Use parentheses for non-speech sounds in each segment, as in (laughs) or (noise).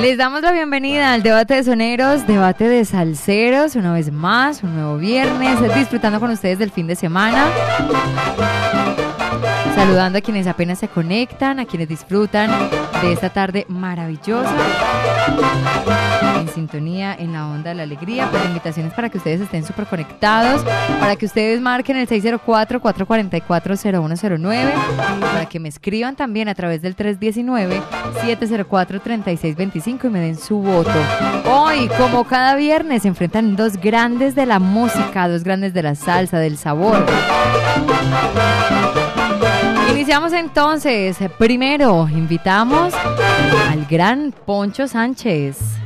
Les damos la bienvenida al debate de soneros, debate de salseros, una vez más, un nuevo viernes, disfrutando con ustedes del fin de semana. Saludando a quienes apenas se conectan, a quienes disfrutan de esta tarde maravillosa. En sintonía, en la onda de la alegría. Pues invitaciones para que ustedes estén súper conectados, para que ustedes marquen el 604-444-0109, para que me escriban también a través del 319-704-3625 y me den su voto. Hoy, como cada viernes, se enfrentan dos grandes de la música, dos grandes de la salsa, del sabor. Iniciamos entonces. Primero, invitamos al gran Poncho Sánchez.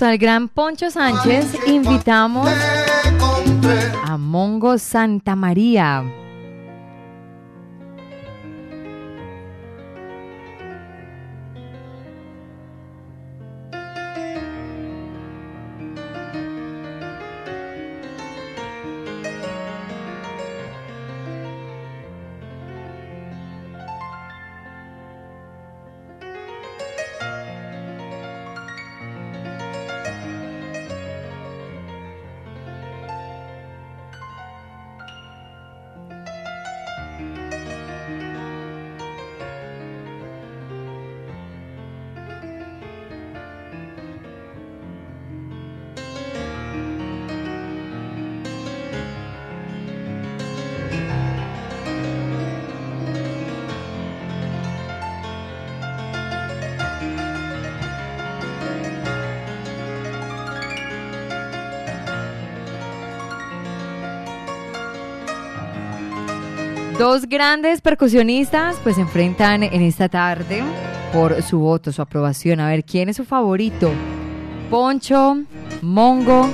Junto al gran Poncho Sánchez invitamos a Mongo Santa María. Dos grandes percusionistas pues se enfrentan en esta tarde por su voto, su aprobación. A ver, ¿quién es su favorito? Poncho, Mongo.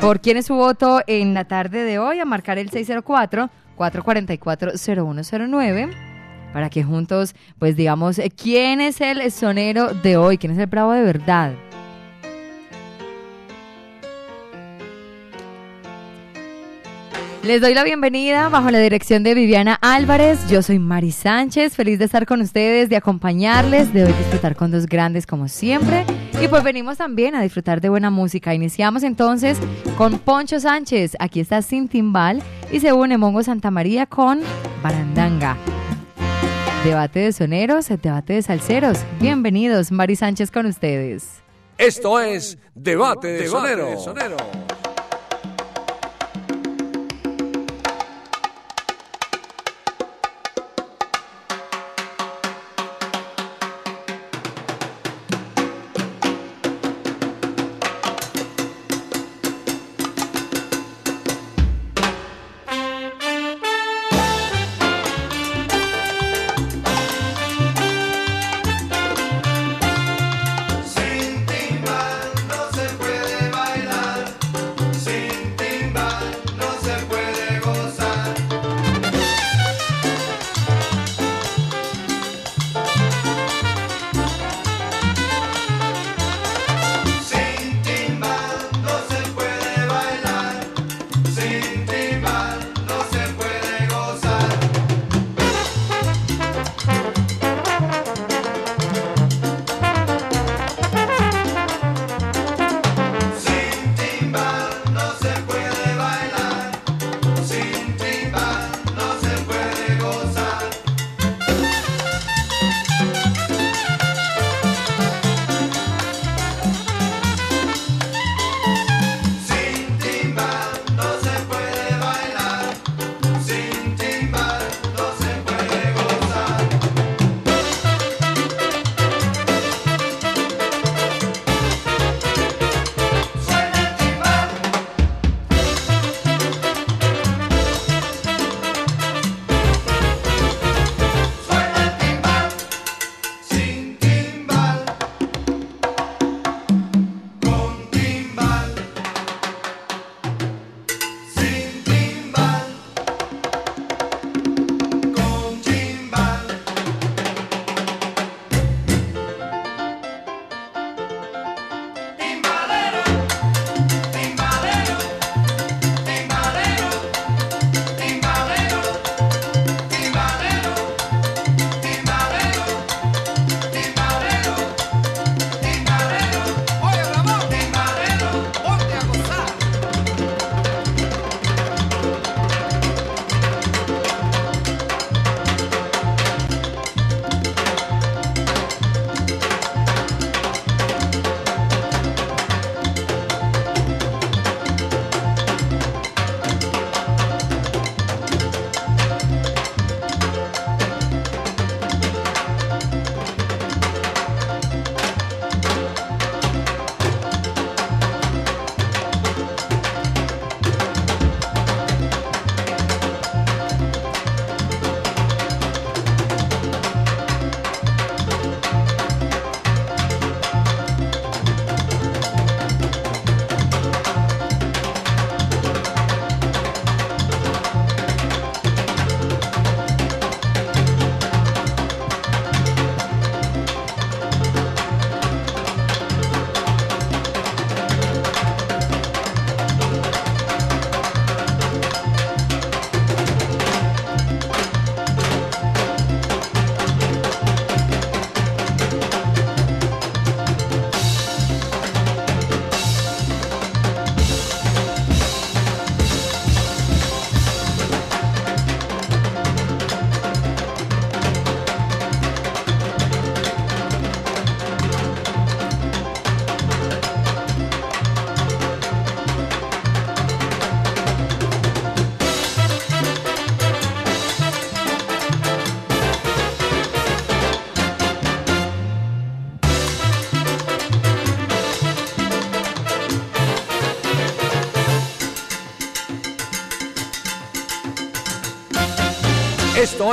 ¿Por quién es su voto en la tarde de hoy? A marcar el 604-444-0109 para que juntos pues digamos eh, quién es el sonero de hoy, quién es el bravo de verdad. Les doy la bienvenida bajo la dirección de Viviana Álvarez. Yo soy Mari Sánchez, feliz de estar con ustedes, de acompañarles, de hoy disfrutar con dos grandes como siempre. Y pues venimos también a disfrutar de buena música. Iniciamos entonces con Poncho Sánchez, aquí está Sin Timbal, y se une Mongo Santa María con Barandanga. Debate de soneros, debate de salseros. Bienvenidos, Mari Sánchez con ustedes. Esto es Debate de Sonero. Esto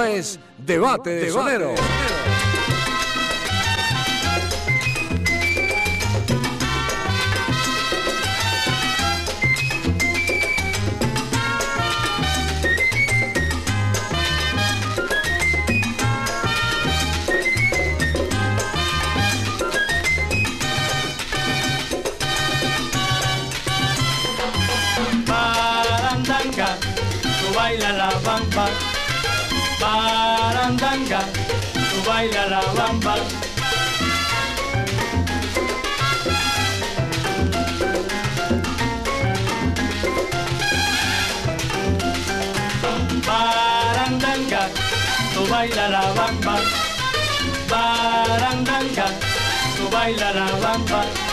es Debate de. Barandanga, baila la bamba. Barandanga, tú baila la bamba. Barandanga, tú baila la bamba.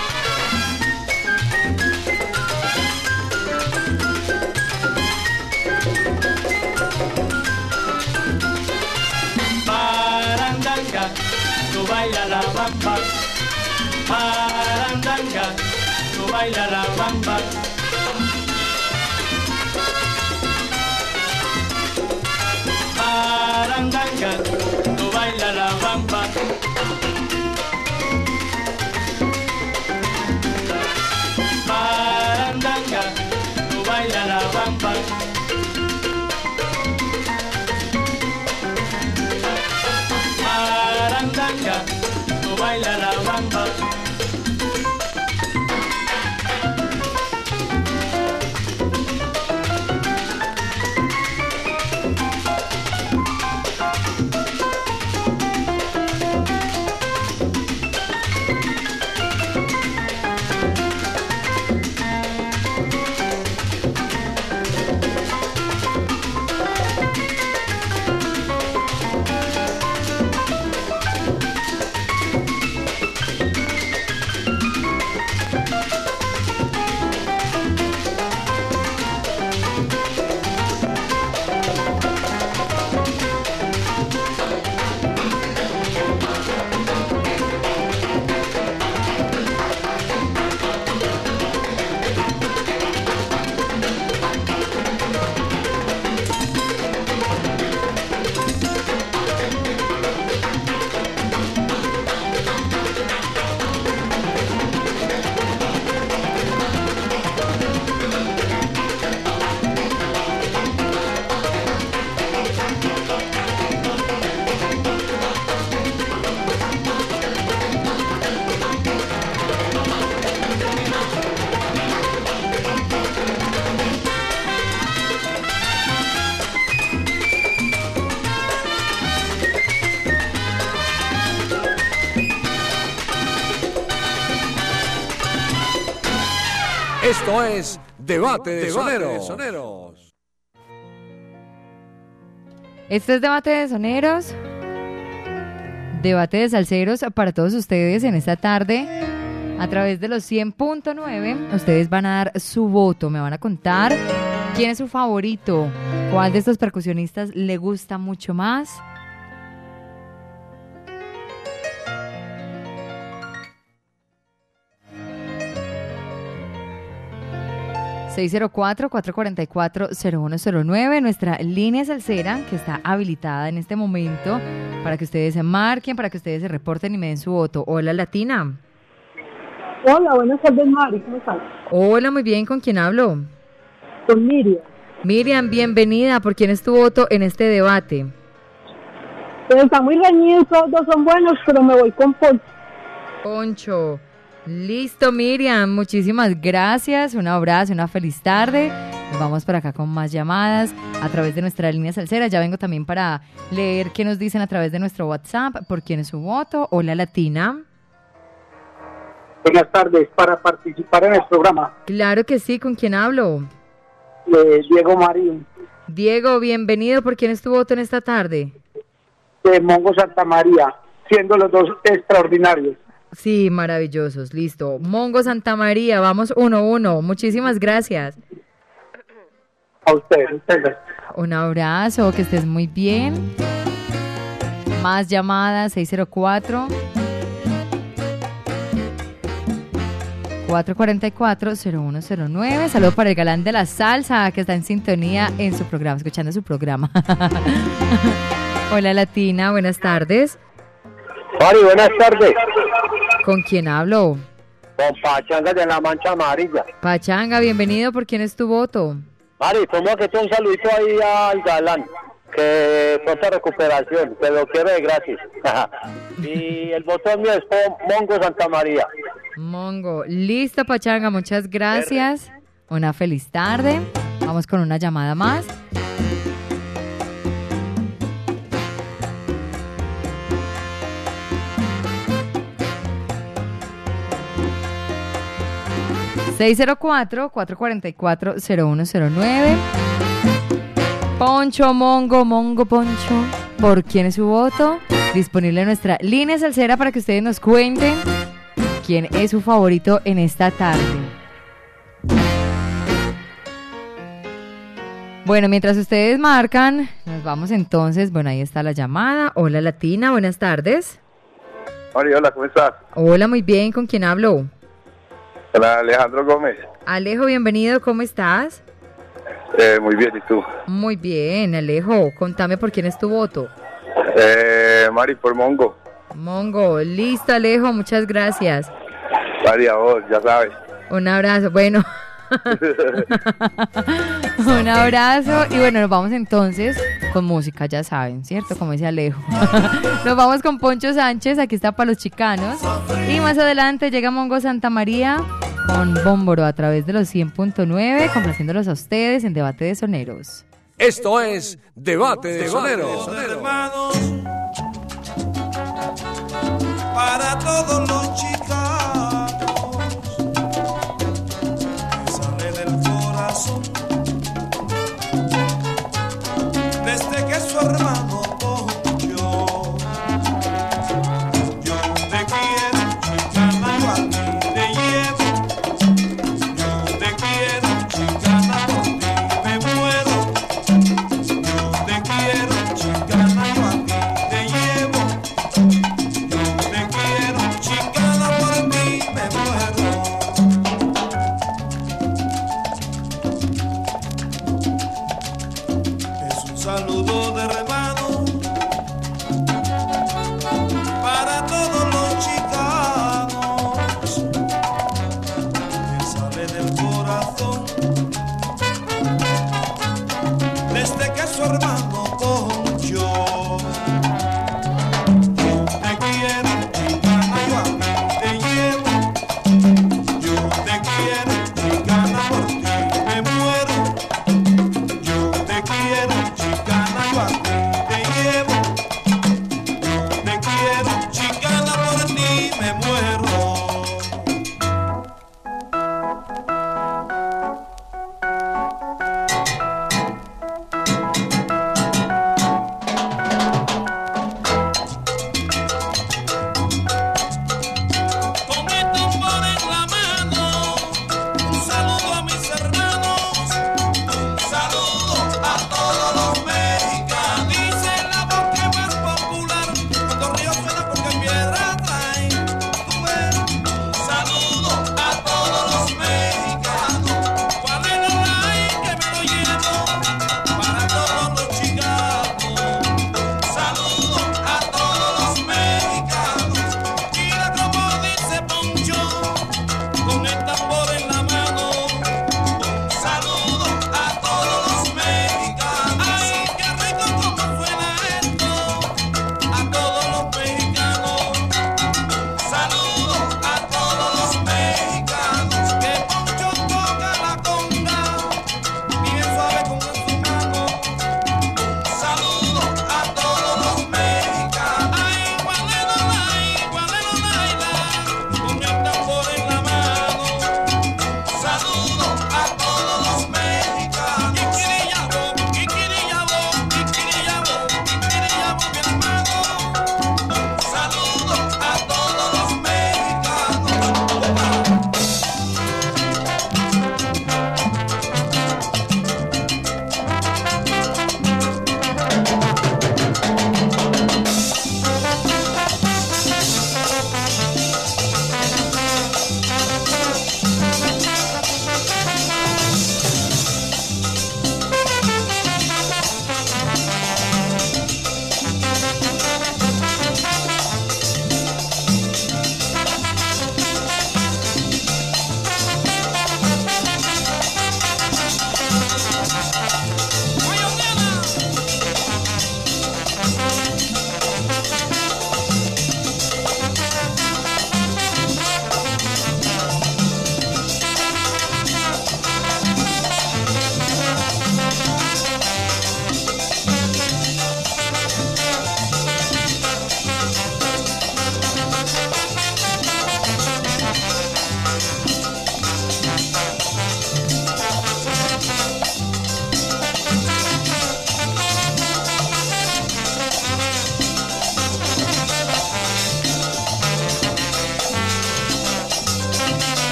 Baila la bamba. Barandanga, tú baila la bamba. Es Debate de Soneros. Este es Debate de Soneros. Debate de Salseros para todos ustedes en esta tarde. A través de los 100.9, ustedes van a dar su voto. Me van a contar quién es su favorito. ¿Cuál de estos percusionistas le gusta mucho más? ...604-444-0109... ...nuestra línea salsera... ...que está habilitada en este momento... ...para que ustedes se marquen... ...para que ustedes se reporten y me den su voto... ...hola Latina... Hola, buenas tardes, Mari. ¿Cómo estás? Hola, muy bien, ¿con quién hablo? Con Miriam. Miriam, bienvenida. ¿Por quién es tu voto en este debate? Pero está muy reñido, todos dos son buenos, pero me voy con Poncho. Poncho. Listo, Miriam. Muchísimas gracias. Un abrazo, una feliz tarde. Nos vamos por acá con más llamadas a través de nuestra línea salsera. Ya vengo también para leer qué nos dicen a través de nuestro WhatsApp. ¿Por quién es su voto? Hola, Latina. Buenas tardes, para participar en el programa, Claro que sí. ¿Con quién hablo? eh, Diego Marín, Diego, bienvenido. ¿Por quién es tu voto en esta tarde? de Mongo Santa María, siendo los dos extraordinarios. Sí, maravillosos. Listo. Mongo Santa María, vamos uno a uno. Muchísimas gracias. A ustedes, ustedes. Un abrazo, que estés muy bien. Más llamadas, 604. 444-0109. Saludo para el galán de la salsa que está en sintonía en su programa, escuchando su programa. (laughs) Hola Latina, buenas tardes. Mari, buenas tardes. ¿Con quién hablo? Con Pachanga de la Mancha Amarilla. Pachanga, bienvenido. ¿Por quién es tu voto? Mari, tomo que te un saludito ahí al galán. Que pronta recuperación, te lo quiero de gratis. (laughs) y el botón mío es por Mongo Santa María. Mongo. Listo, Pachanga, muchas gracias. Una feliz tarde. Vamos con una llamada más. ...604-444-0109... Poncho, Mongo, Mongo, Poncho... ¿Por quién es su voto? Disponible en nuestra línea salsera para que ustedes nos cuenten quién es su favorito en esta tarde. Bueno, mientras ustedes marcan, nos vamos entonces. Bueno, ahí está la llamada. Hola Latina, buenas tardes. Mari, hola, ¿cómo estás? Hola, muy bien, ¿con quién hablo? Hola, Alejandro Gómez. Alejo, bienvenido, ¿cómo estás? Eh, muy bien, ¿y tú? Muy bien, Alejo, contame por quién es tu voto. Eh, Mari, por Mongo. Mongo, listo Alejo, muchas gracias. Mari, a vos, ya sabes. Un abrazo, bueno. (laughs) Un abrazo y bueno, nos vamos entonces con música, ya saben, ¿cierto? Como dice Alejo. (laughs) nos vamos con Poncho Sánchez, aquí está para los chicanos. Y más adelante llega Mongo Santa María con Bómboro a través de los 100.9, complaciéndolos a ustedes en Debate de Soneros. Esto es Debate de Soneros. hermanos para todos los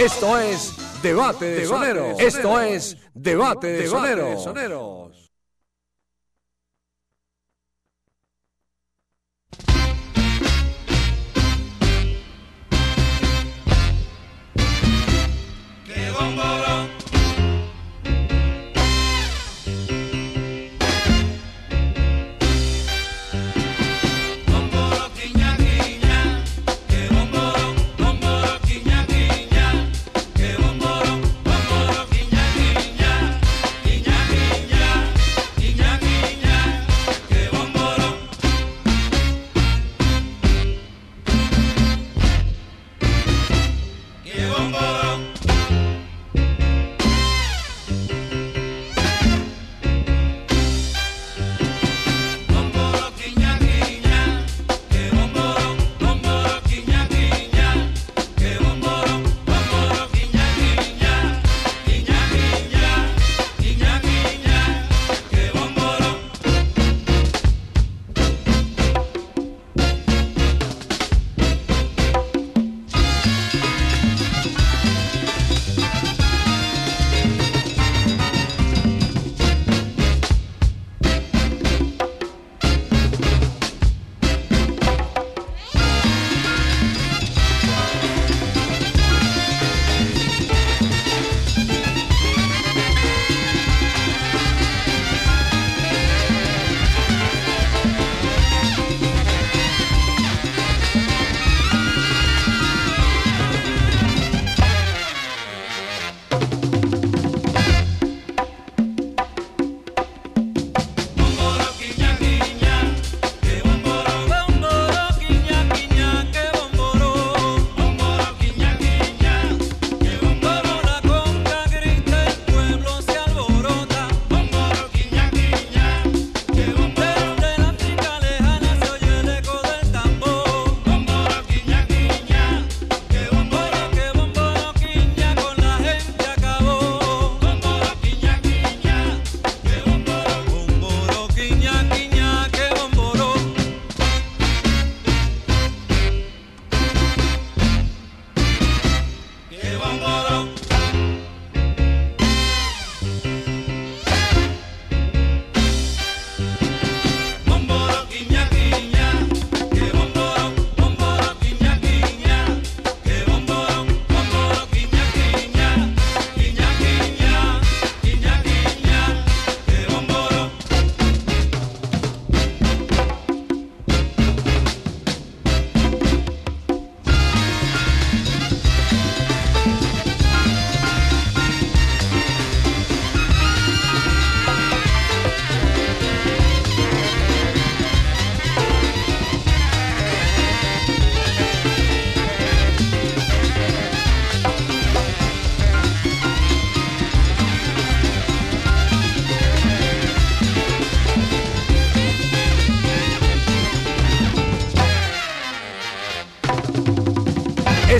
Esto es Debate de Soneros. Esto es Debate de Soneros.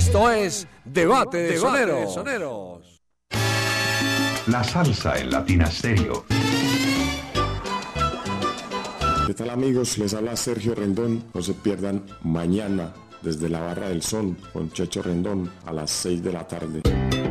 Esto es Debate de Soneros. La salsa en Latina Stereo. ¿Qué tal amigos? Les habla Sergio Rendón. No se pierdan mañana desde la Barra del Sol con Checho Rendón a las 6 de la tarde.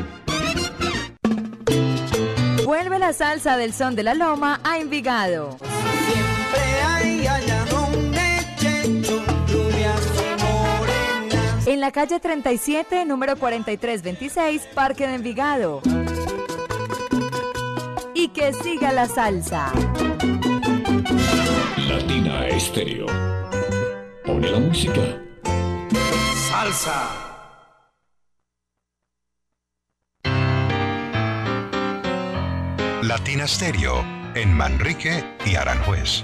Vuelve la salsa del son de la loma a Envigado. Siempre hay allanón de checho, rubias y morenas. En la calle 37, número 4326, Parque de Envigado. Y que siga la salsa. Latina Estéreo. Pone la música. Salsa. Latina Stereo en Manrique y Aranjuez.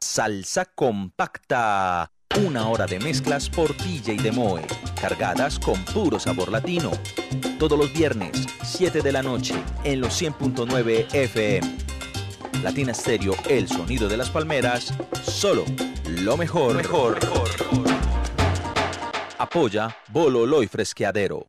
Salsa compacta. Una hora de mezclas por DJ Demoe, cargadas con puro sabor latino. Todos los viernes, 7 de la noche, en los 100.9 FM. Latina Stereo, el sonido de las palmeras, solo lo mejor. mejor. Apoya Bololo y Fresqueadero.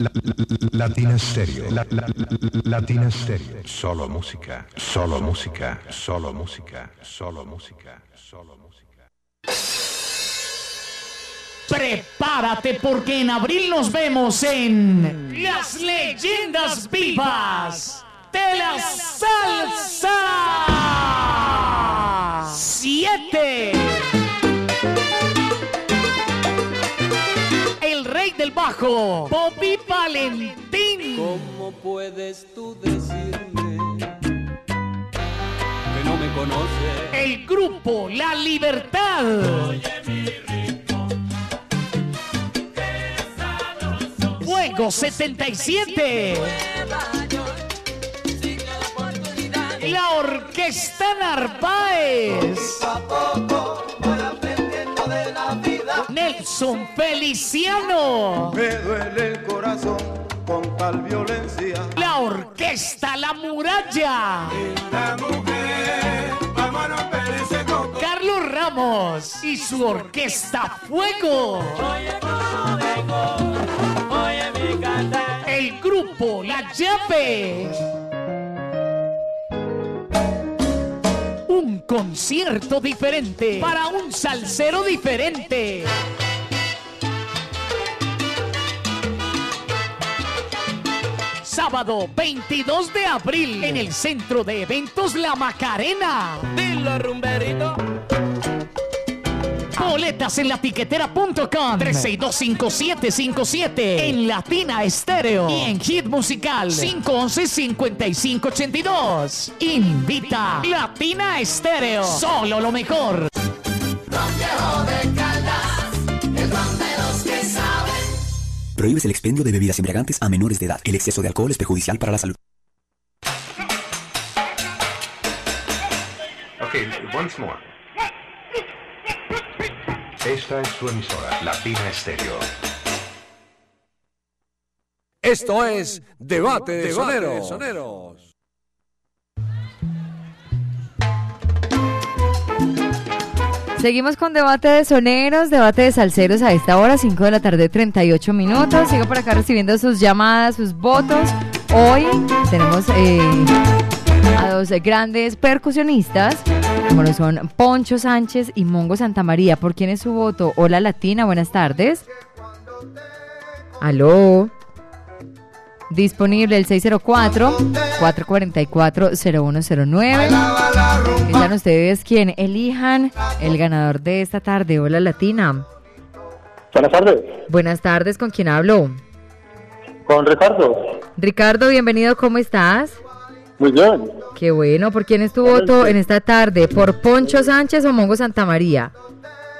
La- la- la- Latina Stereo. La- la- la- Latina Stereo. Solo música. Solo música. Solo música. Solo música. Solo música. Prepárate porque en abril nos vemos en Las Leyendas Vivas de la Salsa 7. Del bajo, Bobby Valentín. ¿Cómo puedes tú decirme que no me conoces? El grupo La Libertad. Fuego 77. La Orquesta Narváez. Nelson Feliciano. Me duele el corazón con tal violencia. La Orquesta La Muralla. La mujer, vámonos coco. Carlos Ramos y su Orquesta Fuego. El grupo La Llave. Un concierto diferente para un salsero diferente. Sábado 22 de abril en el Centro de Eventos La Macarena. Dilo, rumberito. Boletas en latiquetera.com 3625757 en Latina Estéreo y en Hit Musical 511-5582. Invita Latina Estéreo. Solo lo mejor. Prohíbes el expendio de bebidas embriagantes a menores de edad. El exceso de alcohol es perjudicial para la salud. Ok, once more. Esta es su emisora, Latina Stereo. Esto es Debate de Soneros. Seguimos con debate de soneros, debate de salseros a esta hora, 5 de la tarde, 38 minutos. Sigo por acá recibiendo sus llamadas, sus votos. Hoy tenemos eh, a dos grandes percusionistas, como lo son Poncho Sánchez y Mongo Santamaría. ¿Por quién es su voto? Hola Latina, buenas tardes. Aló. Disponible el 604-444-0109. Piensan ustedes quién elijan el ganador de esta tarde. Hola Latina. Buenas tardes. Buenas tardes, ¿con quién hablo? Con Ricardo. Ricardo, bienvenido, ¿cómo estás? Muy bien. Qué bueno, ¿por quién es tu voto en esta tarde? ¿Por Poncho Sánchez o Mongo Santamaría?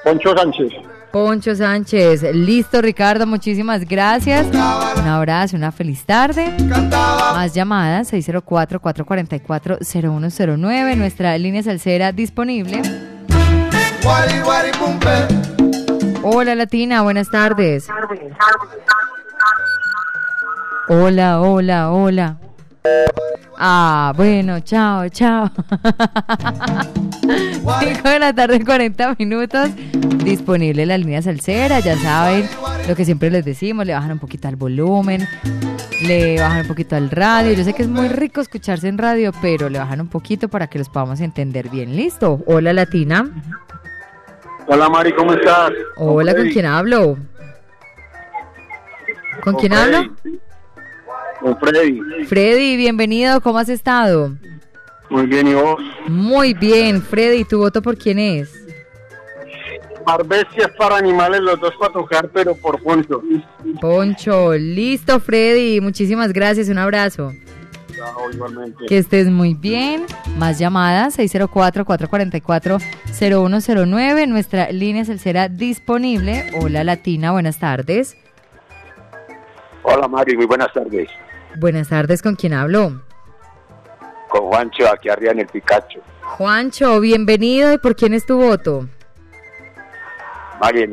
Poncho Sánchez. Poncho Sánchez, listo Ricardo, muchísimas gracias. Un abrazo, una feliz tarde. Más llamadas, 604-444-0109, nuestra línea salsera disponible. Hola Latina, buenas tardes. Hola, hola, hola. Ah, bueno, chao, chao. (laughs) 5 de la tarde, 40 minutos. Disponible la línea salsera, ya saben lo que siempre les decimos, le bajan un poquito al volumen, le bajan un poquito al radio. Yo sé que es muy rico escucharse en radio, pero le bajan un poquito para que los podamos entender bien. ¿Listo? Hola, Latina. Hola Mari, ¿cómo estás? Hola, ¿con quién hablo? ¿Con quién hablo? Con Freddy. Freddy, bienvenido, ¿cómo has estado? Muy bien, ¿y vos? Muy bien, Freddy, ¿tu voto por quién es? Arbestias para animales, los dos para tocar, pero por Poncho. Poncho, listo, Freddy, muchísimas gracias, un abrazo. Chao, igualmente. Que estés muy bien. Más llamadas, 604-444-0109. Nuestra línea será disponible. Hola, Latina, buenas tardes. Hola Mari, muy buenas tardes. Buenas tardes, ¿con quién hablo? Con Juancho aquí arriba en el Picacho. Juancho, bienvenido. ¿Y por quién es tu voto? Mari,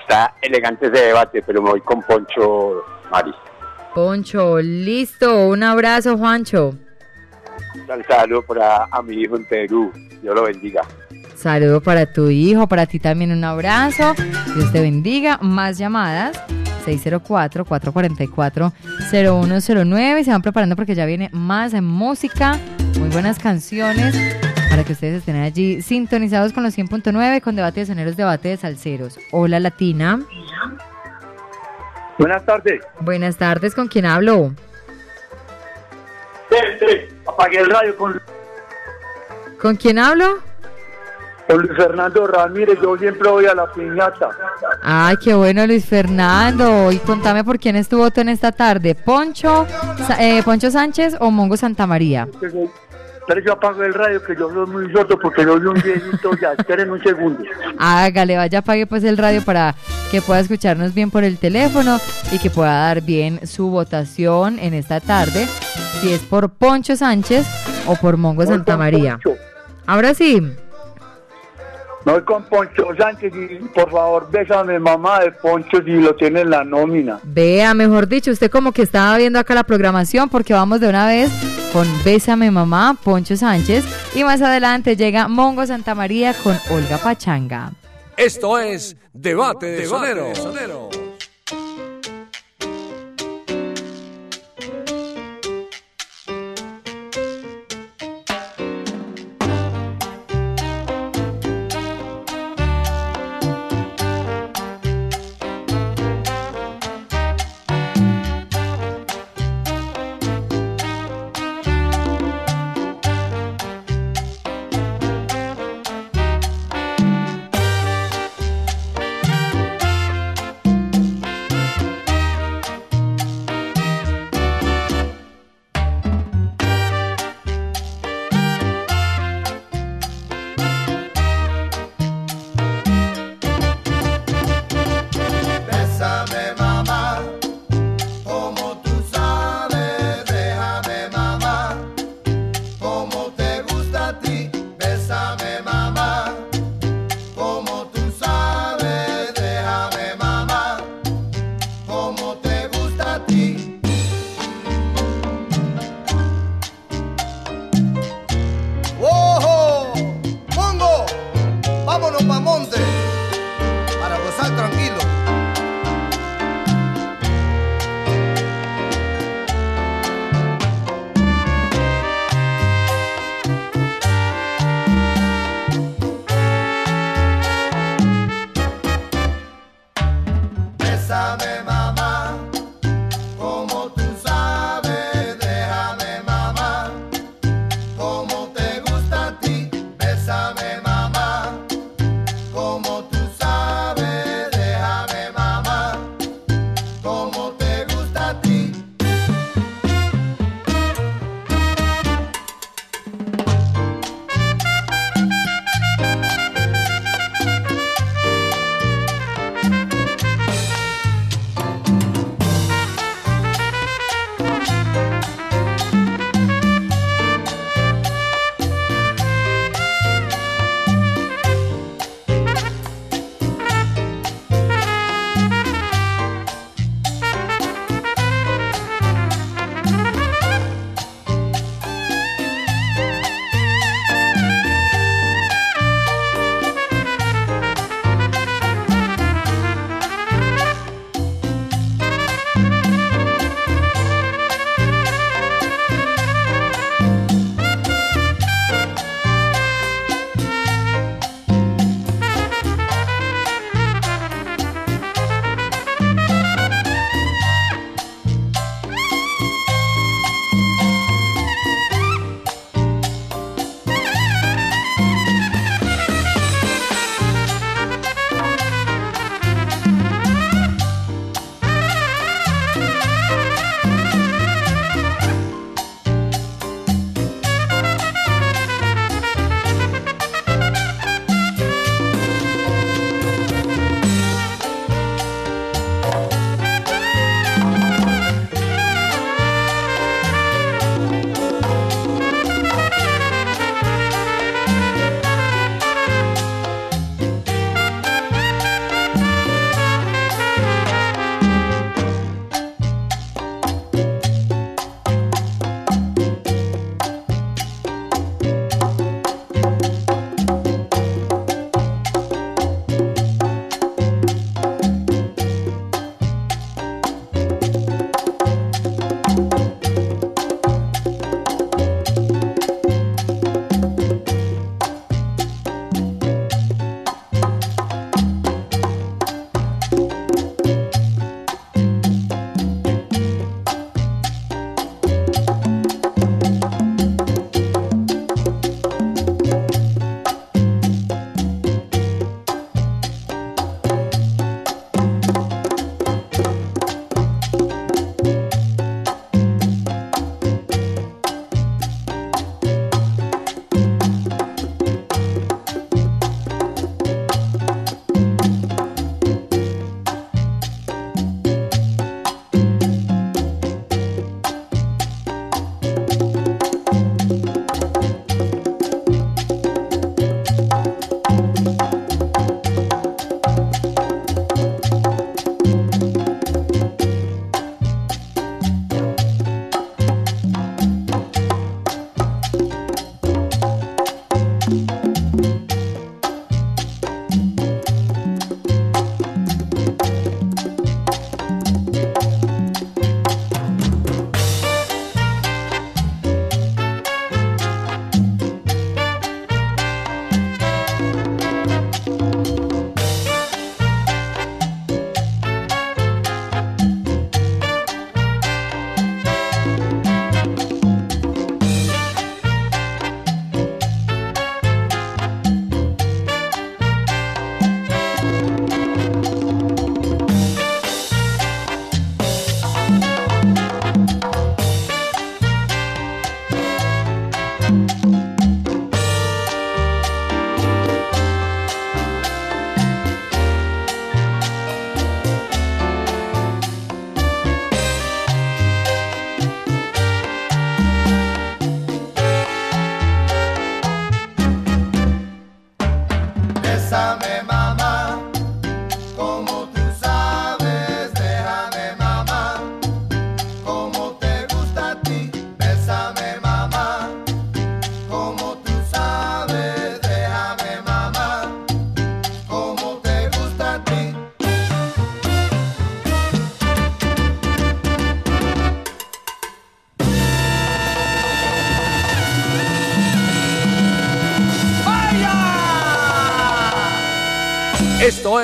está elegante ese debate, pero me voy con Poncho, Mari. Poncho, listo. Un abrazo, Juancho. Un saludo para a mi hijo en Perú. Dios lo bendiga. Saludo para tu hijo, para ti también un abrazo. Dios te bendiga. Más llamadas. 604-444-0109. Se van preparando porque ya viene más música, muy buenas canciones para que ustedes estén allí sintonizados con los 100.9 con debate de soneros, debate de salseros. Hola Latina. Buenas tardes. Buenas tardes, ¿con quién hablo? Sí, sí, apagué el radio con, ¿Con quién hablo? Con Luis Fernando Ramírez, yo siempre voy a la piñata. Ay, qué bueno Luis Fernando. Y contame por quién es tu voto en esta tarde. ¿Poncho, eh, Poncho Sánchez o Mongo Santamaría? Pero yo apago el radio que yo soy muy roto porque yo soy un viejito ya. Esperen un segundo. Hágale, vaya, apague pues el radio para que pueda escucharnos bien por el teléfono y que pueda dar bien su votación en esta tarde, si es por Poncho Sánchez o por Mongo Santamaría. Ahora sí, Me voy con Poncho Sánchez y por favor bésame mamá de Poncho si lo tiene en la nómina. vea, mejor dicho, usted como que estaba viendo acá la programación porque vamos de una vez con Bésame Mamá, Poncho Sánchez y más adelante llega Mongo Santamaría con Olga Pachanga. Esto es Debate de Sonero. Esto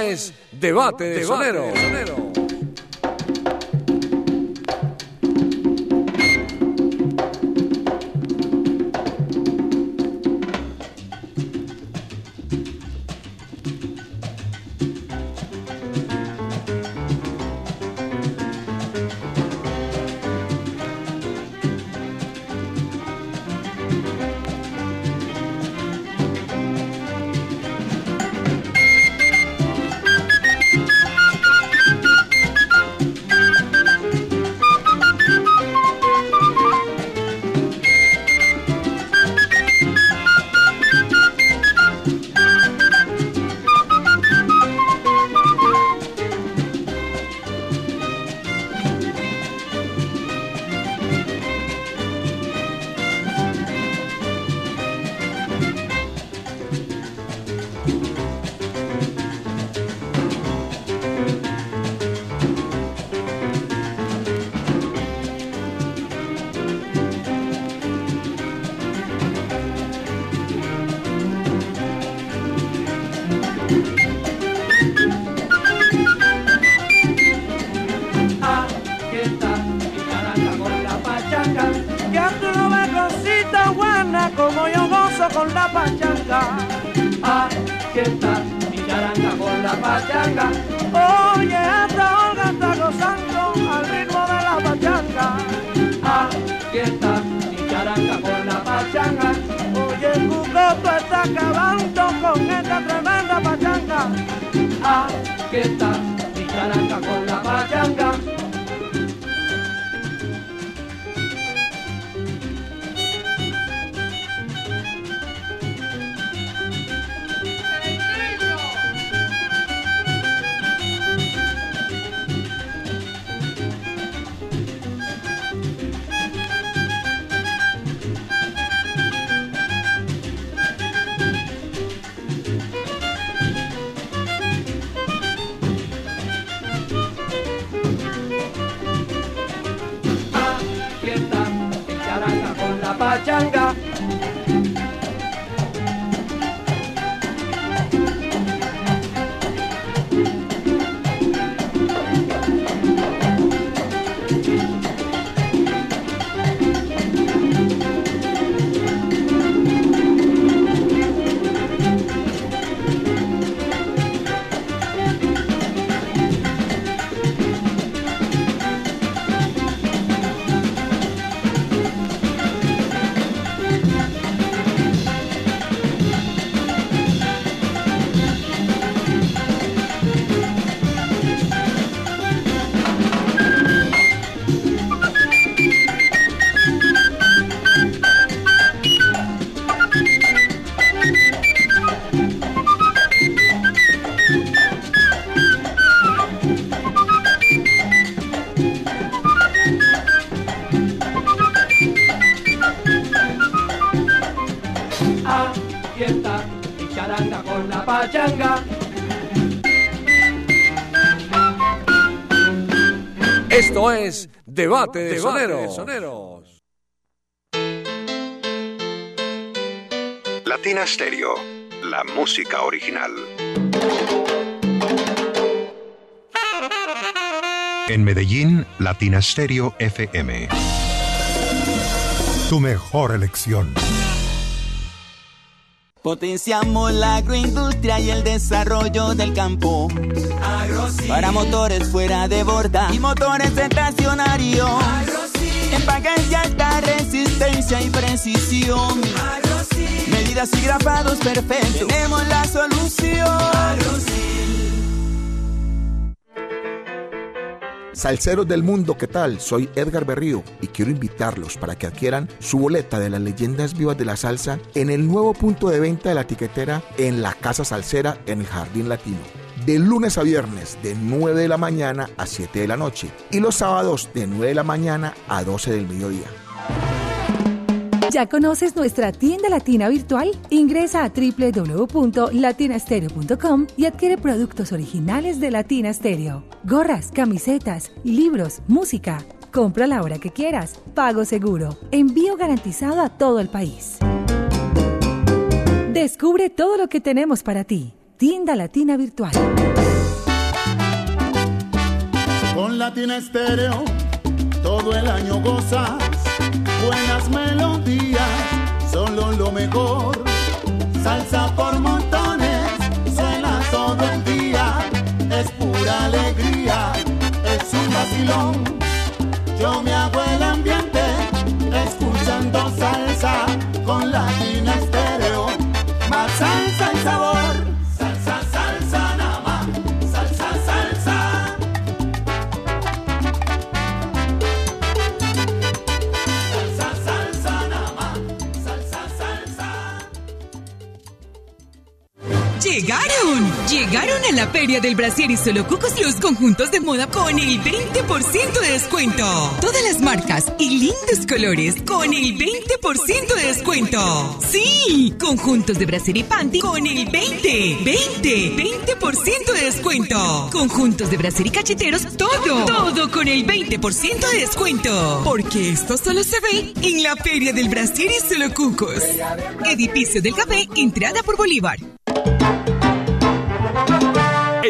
es Debate de Sonero. Aquí Debate de Soneros. Latina Stereo, la música original. En Medellín, Latina Stereo FM. Tu mejor elección. Potenciamos la agroindustria y el desarrollo del campo. Para motores fuera de borda y motores estacionarios. Empaques de alta resistencia y precisión. Medidas y grafados perfectos. Tenemos la solución. Salseros del mundo, ¿qué tal? Soy Edgar Berrío y quiero invitarlos para que adquieran su boleta de las leyendas vivas de la salsa en el nuevo punto de venta de la tiquetera en la Casa Salsera en el Jardín Latino. De lunes a viernes de 9 de la mañana a 7 de la noche y los sábados de 9 de la mañana a 12 del mediodía. ¿Ya conoces nuestra tienda latina virtual? Ingresa a www.latinastereo.com y adquiere productos originales de Latina Stereo. Gorras, camisetas, libros, música. Compra la hora que quieras. Pago seguro. Envío garantizado a todo el país. Descubre todo lo que tenemos para ti. Tienda Latina Virtual. Con Latina Estéreo todo el año gozas buenas melodías, solo lo mejor. Salsa por montones, suena todo el día, es pura alegría, es un vacilón. Yo me hago el ambiente escuchando salsa con Latina Llegaron, llegaron a la Feria del Brasier y Solo Cucos los conjuntos de moda con el 20% de descuento. Todas las marcas y lindos colores con el 20% de descuento. Sí, conjuntos de brasier y panty con el 20, 20, 20% de descuento. Conjuntos de brasier y cacheteros, todo, todo con el 20% de descuento. Porque esto solo se ve en la Feria del Brasier y Solo Cucos. Edificio del Café, entrada por Bolívar.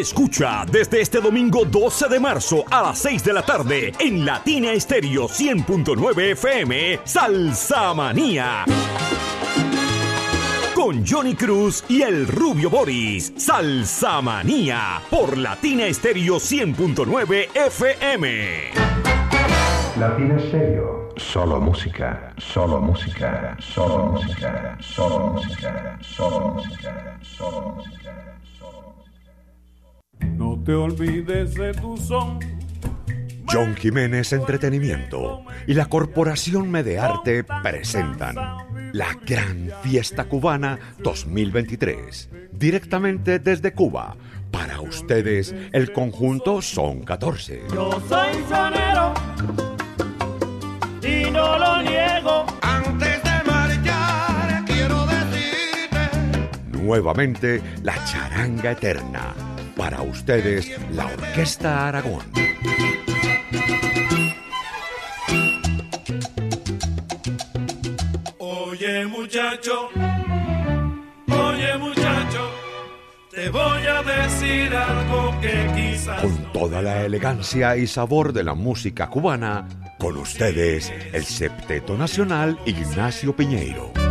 Escucha desde este domingo 12 de marzo a las 6 de la tarde en Latina Estéreo 100.9 FM Salsa Manía. Con Johnny Cruz y el Rubio Boris. Salsa Manía por Latina Estéreo 100.9 FM. Latina Stereo. Solo música, solo música, solo música, solo música, solo música, solo música. No te olvides de tu son. John Jiménez Entretenimiento y la Corporación Medearte presentan la Gran Fiesta Cubana 2023, directamente desde Cuba. Para ustedes, el conjunto son 14. Yo soy sonero y no lo niego. Antes de marchar quiero decirte Nuevamente, la Charanga Eterna. Para ustedes, la Orquesta Aragón. Oye muchacho, oye muchacho, te voy a decir algo que quizás Con toda la elegancia y sabor de la música cubana, con ustedes, el septeto nacional Ignacio Piñeiro.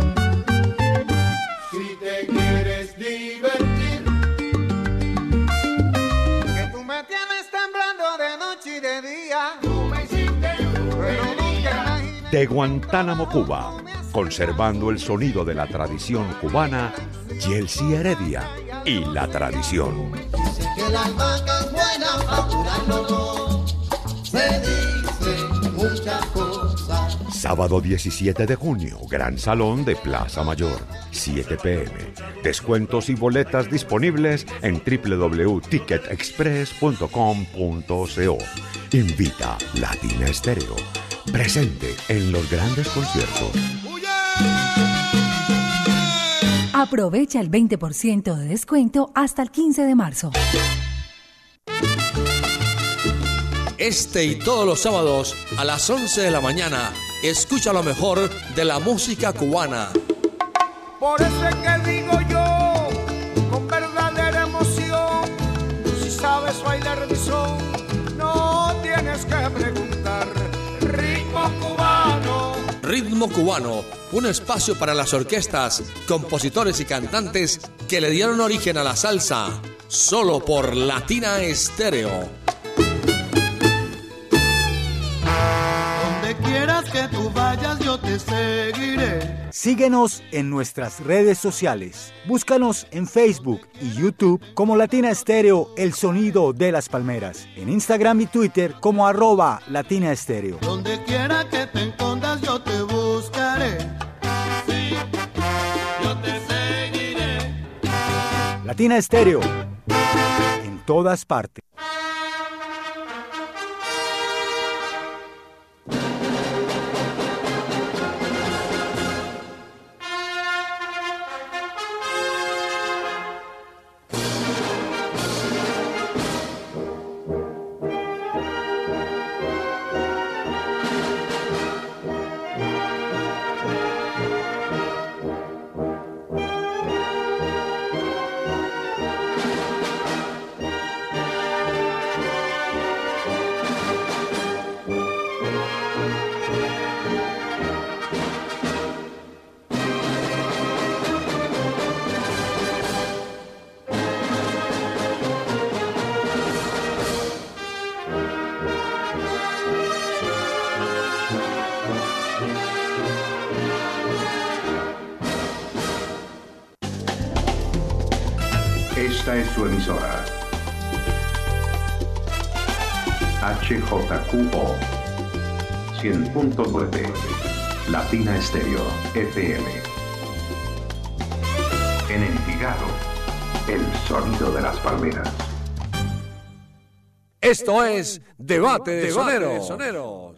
De Guantánamo, Cuba, conservando el sonido de la tradición cubana, Yelsi Heredia y la tradición. Dice que la albahaca es buena para. Se dice muchas cosas. Sábado 17 de junio, Gran Salón de Plaza Mayor, 7 pm. Descuentos y boletas disponibles en www.ticketexpress.com.co. Invita Latina Estéreo. Presente en los grandes conciertos. Aprovecha el 20% de descuento hasta el 15 de marzo. Este y todos los sábados a las 11 de la mañana, escucha lo mejor de la música cubana. Por eso es que digo yo, con verdadera emoción, si sabes bailar mi son, no tienes que preguntar. Ritmo Cubano, un espacio para las orquestas, compositores y cantantes que le dieron origen a la salsa, solo por Latina Estéreo. Donde quieras que tú vayas, yo te seguiré. Síguenos en nuestras redes sociales. Búscanos en Facebook y YouTube como Latina Estéreo, el sonido de las palmeras. En Instagram y Twitter como arroba Latina Estéreo. Donde quiera que te escondas, Latina Estéreo. En todas partes. Esta es su emisora. HJQO 100.9 Latina Estéreo FM. En Envigado, el sonido de las palmeras. Esto es Debate de Debate de Soneros.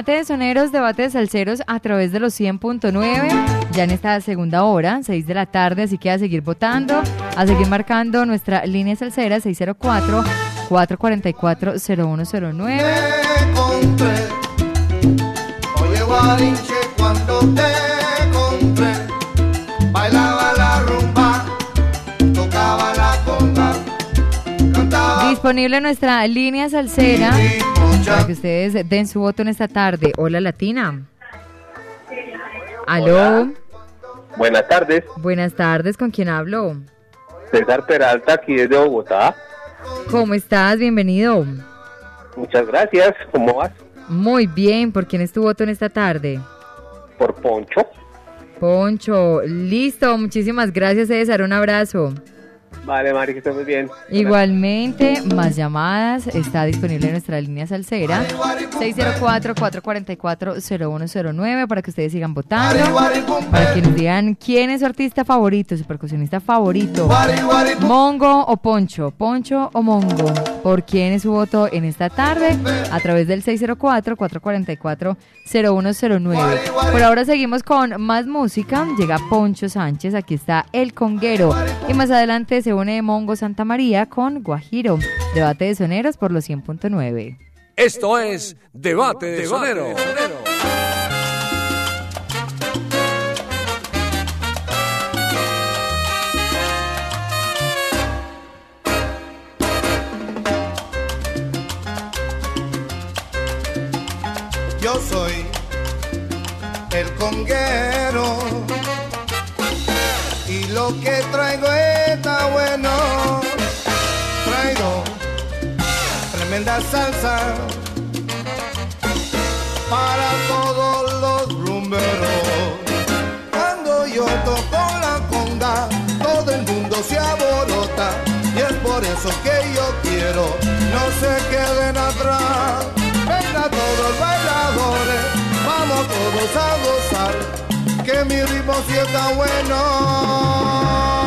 Debate de soneros, debate de salseros a través de los 100.9, ya en esta segunda hora, 6 de la tarde, así que a seguir votando, a seguir marcando nuestra línea salsera 604-444-0109. encontré. Oye, cuando te Disponible nuestra línea salsera para que ustedes den su voto en esta tarde. Hola Latina. Aló. Hola. Buenas tardes, Buenas tardes, ¿con quién hablo? César Peralta, aquí desde Bogotá. ¿Cómo estás? Bienvenido. Muchas gracias. ¿Cómo vas? Muy bien, ¿por quién es tu voto en esta tarde? Por Poncho. Poncho, listo, muchísimas gracias César, un abrazo. Vale, Mari, que estés bien. Igualmente, más llamadas, está disponible en nuestra línea salsera. 604-444-0109 para que ustedes sigan votando, para que nos digan quién es su artista favorito, su percusionista favorito, Mongo o Poncho, Poncho o Mongo, por quién es su voto en esta tarde a través del 604-444-0109. Por ahora seguimos con más música, llega Poncho Sánchez, aquí está El Conguero. Y más adelante se une Mongo Santa María con Guajiro, debate de soneros por los 100.9. Esto es Debate de Soneros. Yo soy el conguero y lo que traigo está tremenda salsa para todos los rumberos. Cuando yo toco la conga, todo el mundo se aborota y es por eso que yo quiero no se queden atrás. Venga todos los bailadores, vamos todos a gozar, que mi ritmo sí está bueno.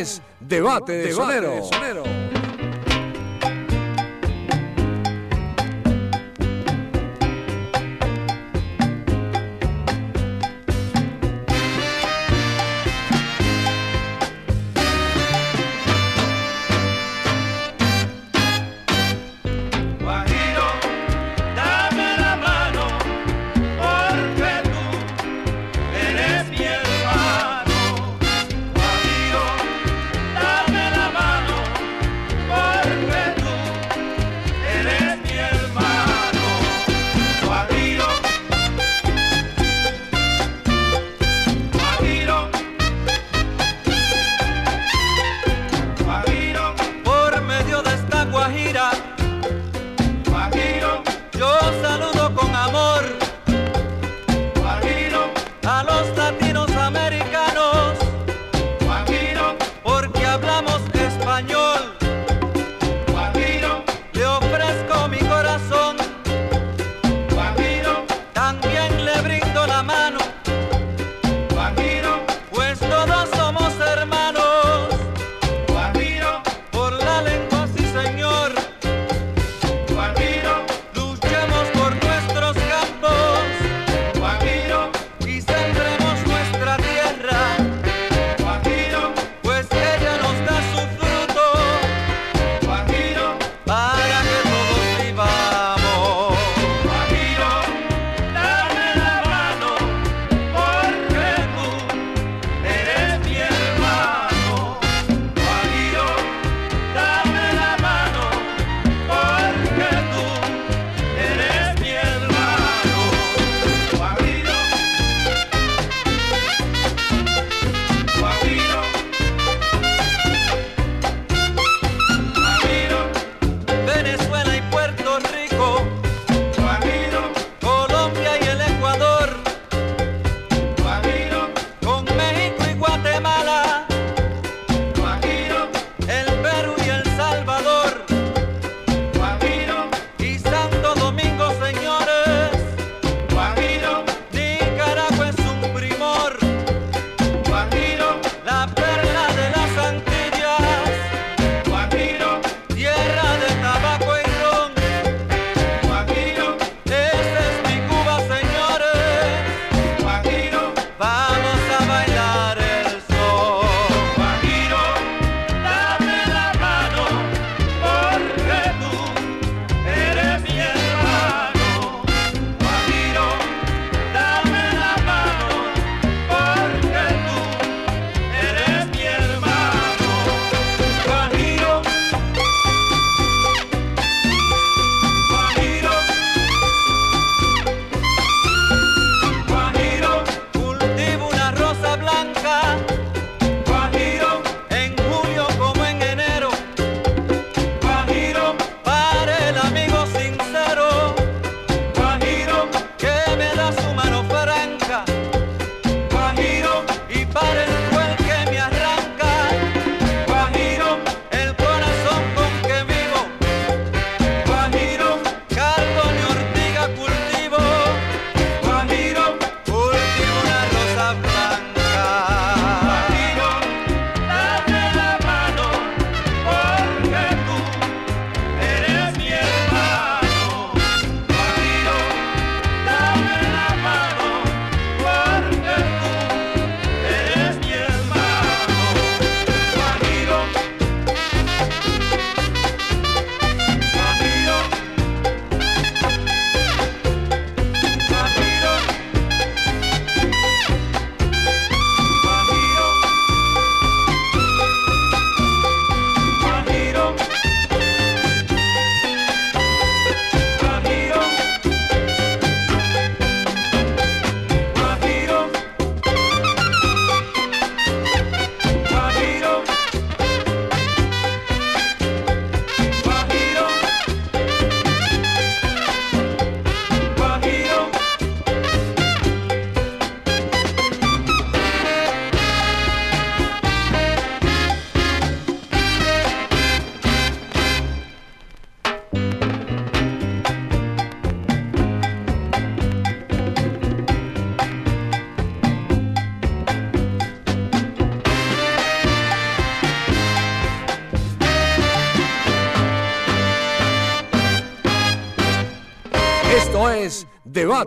Es Debate de Sonero. Guajiro,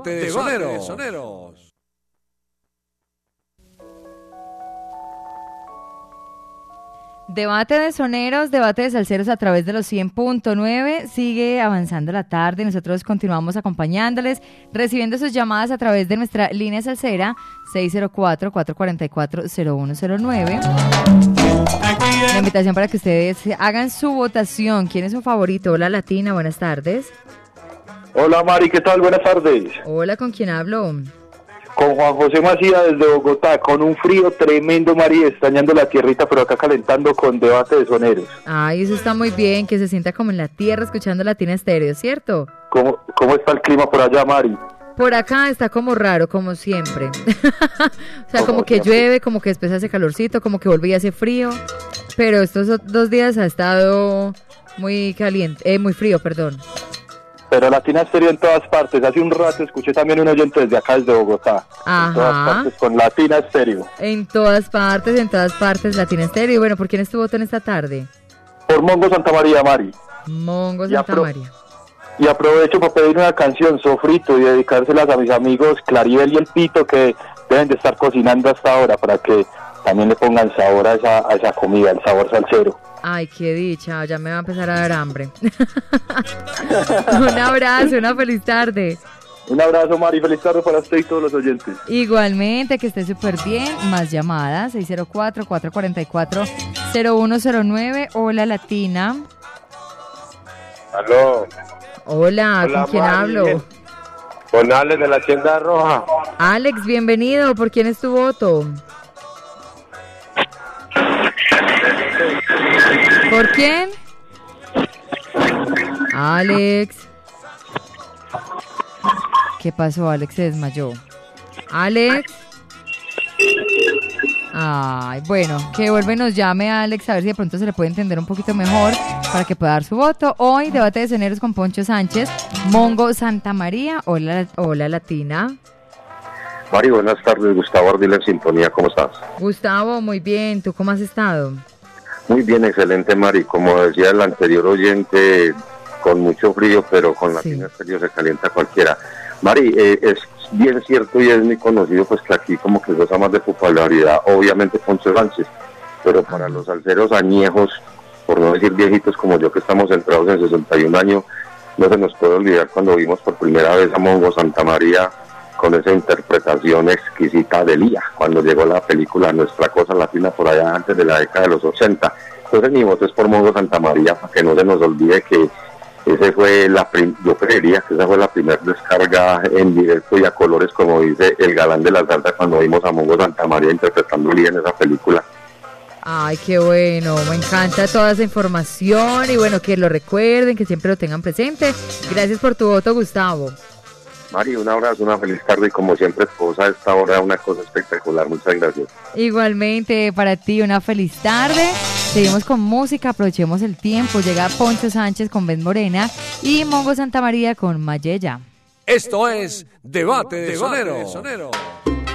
Debate de Soneros. Debate de soneros, debate de salseros a través de los 100.9. Sigue avanzando la tarde. Nosotros continuamos acompañándoles, recibiendo sus llamadas a través de nuestra línea salsera 604-444-0109. La invitación para que ustedes hagan su votación. ¿Quién es su favorito? Hola Latina, buenas tardes. Hola Mari, ¿qué tal? Buenas tardes. Hola, ¿con quién hablo? Con Juan José Macías desde Bogotá, con un frío tremendo, Mari, extrañando la tierrita, pero acá calentando con debate de soneros. Ay, eso está muy bien, que se sienta como en la tierra escuchando Latina Estéreo, ¿cierto? ¿Cómo, ¿Cómo está el clima por allá, Mari? Por acá está como raro, como siempre. (laughs) o sea, como que llueve, como que después hace calorcito, como que vuelve y hace frío. Pero estos dos días ha estado muy caliente, eh, muy frío, perdón. Pero Latina Estéreo en todas partes. Hace un rato escuché también un oyente desde acá, desde Bogotá. En todas Ajá. partes con Latina Estéreo. En todas partes, en todas partes, Latina Estéreo. Bueno, ¿por quién es tu voto en esta tarde? Por Mongo Santa María, Mari. Mongo Santa María. Y aprovecho para pedir una canción, Sofrito, y dedicárselas a mis amigos Claribel y El Pito, que deben de estar cocinando hasta ahora para que también le pongan sabor a esa, a esa comida, el sabor salsero. Ay, qué dicha, ya me va a empezar a dar hambre. (laughs) Un abrazo, una feliz tarde. Un abrazo, Mari. Feliz tarde para usted y todos los oyentes. Igualmente, que esté súper bien. Más llamadas, 604-444-0109. Hola, Latina. Aló, Hola, Hola, ¿con quién Mari. hablo? con Alex de la tienda roja. Alex, bienvenido. ¿Por quién es tu voto? ¿Por quién? Alex. ¿Qué pasó? Alex se desmayó. Alex. Ay, bueno, que vuelve y nos llame Alex a ver si de pronto se le puede entender un poquito mejor para que pueda dar su voto. Hoy, debate de soneros con Poncho Sánchez, Mongo Santa María, hola, hola Latina. Mari, buenas tardes. Gustavo Ardila en sintonía, ¿cómo estás? Gustavo, muy bien, ¿tú cómo has estado? Muy bien, excelente, Mari. Como decía el anterior oyente, con mucho frío, pero con la tina frío se calienta cualquiera. Mari, eh, es bien cierto y es muy conocido, pues que aquí como que goza más de popularidad, obviamente Poncho Sánchez, pero para los salseros añejos, por no decir viejitos como yo que estamos centrados en 61 años, no se nos puede olvidar cuando vimos por primera vez a Mongo Santa María con esa interpretación exquisita de Lía, cuando llegó la película Nuestra Cosa Latina por allá antes de la década de los 80. Entonces mi voto es por Mongo Santa María, para que no se nos olvide que ese fue la prim- yo creería que esa fue la primera descarga en directo y a colores, como dice el galán de la salsa cuando vimos a Mongo Santa María interpretando Lía en esa película. Ay, qué bueno, me encanta toda esa información y bueno, que lo recuerden, que siempre lo tengan presente. Gracias por tu voto, Gustavo. Mari, un abrazo, una feliz tarde y como siempre, esposa, a esta hora una cosa espectacular. Muchas gracias. Igualmente para ti una feliz tarde. Seguimos con música, aprovechemos el tiempo. Llega Poncho Sánchez con Ben Morena y Mongo Santa María con Mayella. Esto es Debate de Debate de Tiene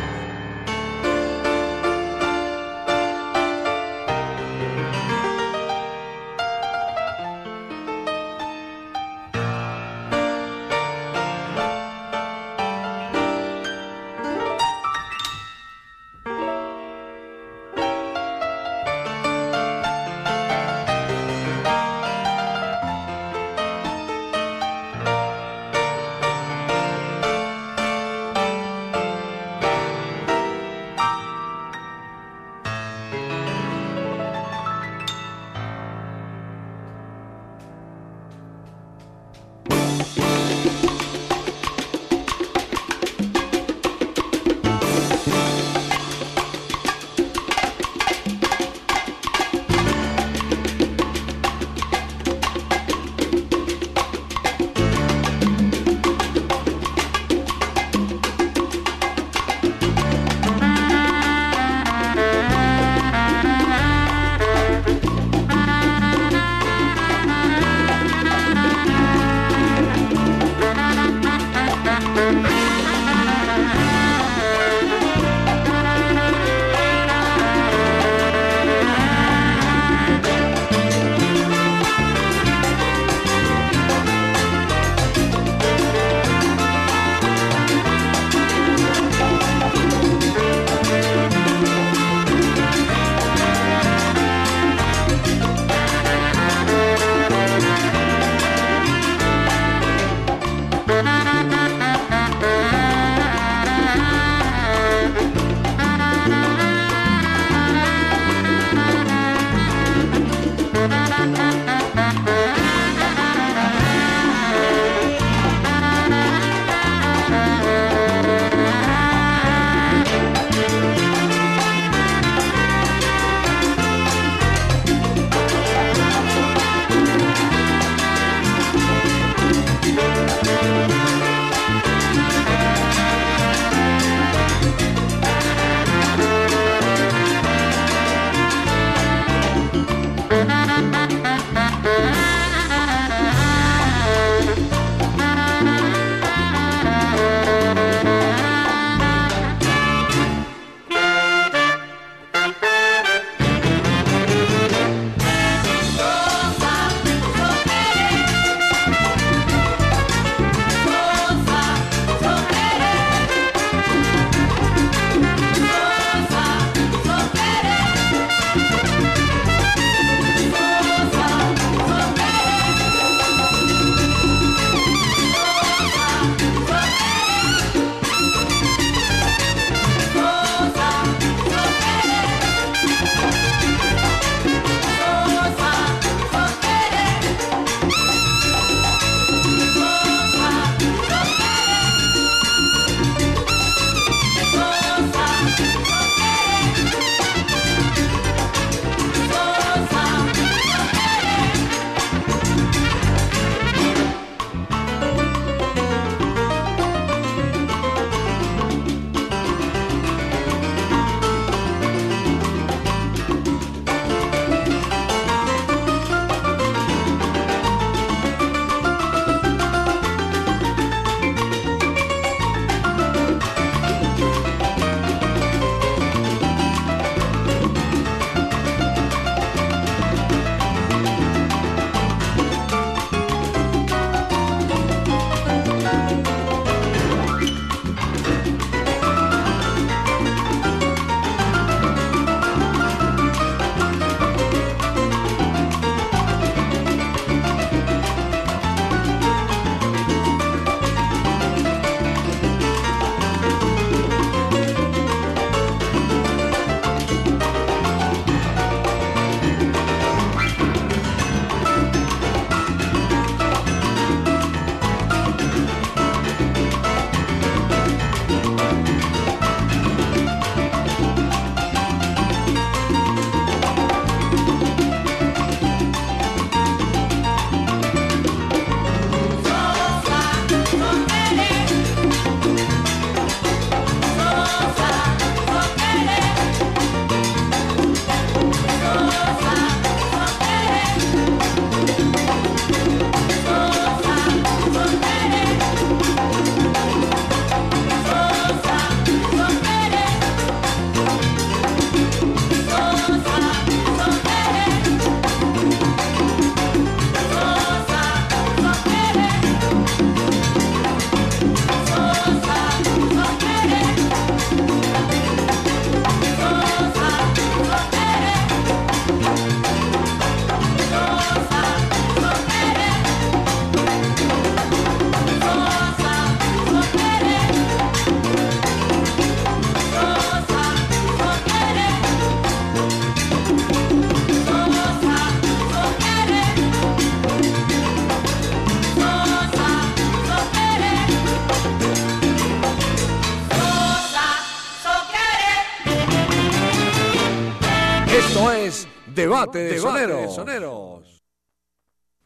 Debate de Soneros.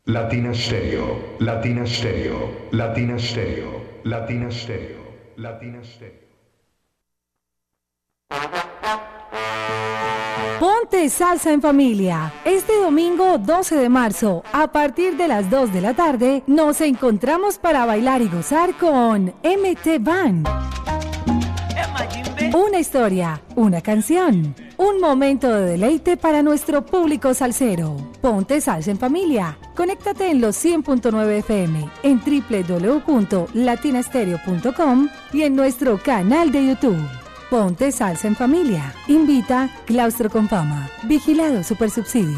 Latina Stereo, Latina Stereo, Latina Stereo, Latina Stereo, Latina Stereo. Ponte salsa en familia. Este domingo 12 de marzo, a partir de las 2 de la tarde, nos encontramos para bailar y gozar con MT Band. Una historia, una canción, un momento de deleite para nuestro público salsero. Ponte salsa en familia. Conéctate en los 100.9 FM, en www.latinastereo.com y en nuestro canal de YouTube. Ponte salsa en familia. Invita Claustro con Fama. Vigilado Supersubsidio.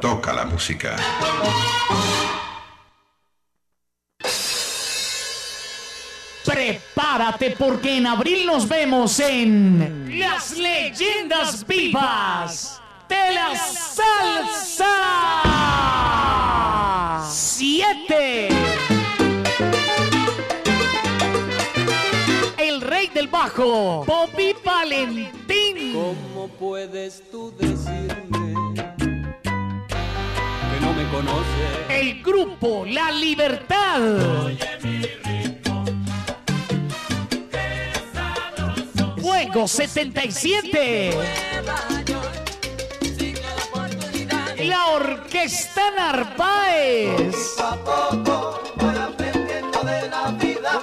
Toca la música. Prepárate porque en abril nos vemos en Las Leyendas Vivas de la Salsa 7. El rey del bajo, Bobby Valentín. ¿Cómo puedes tú decirme me conoces? El grupo La Libertad. Fuego 77. La Orquesta Narváez.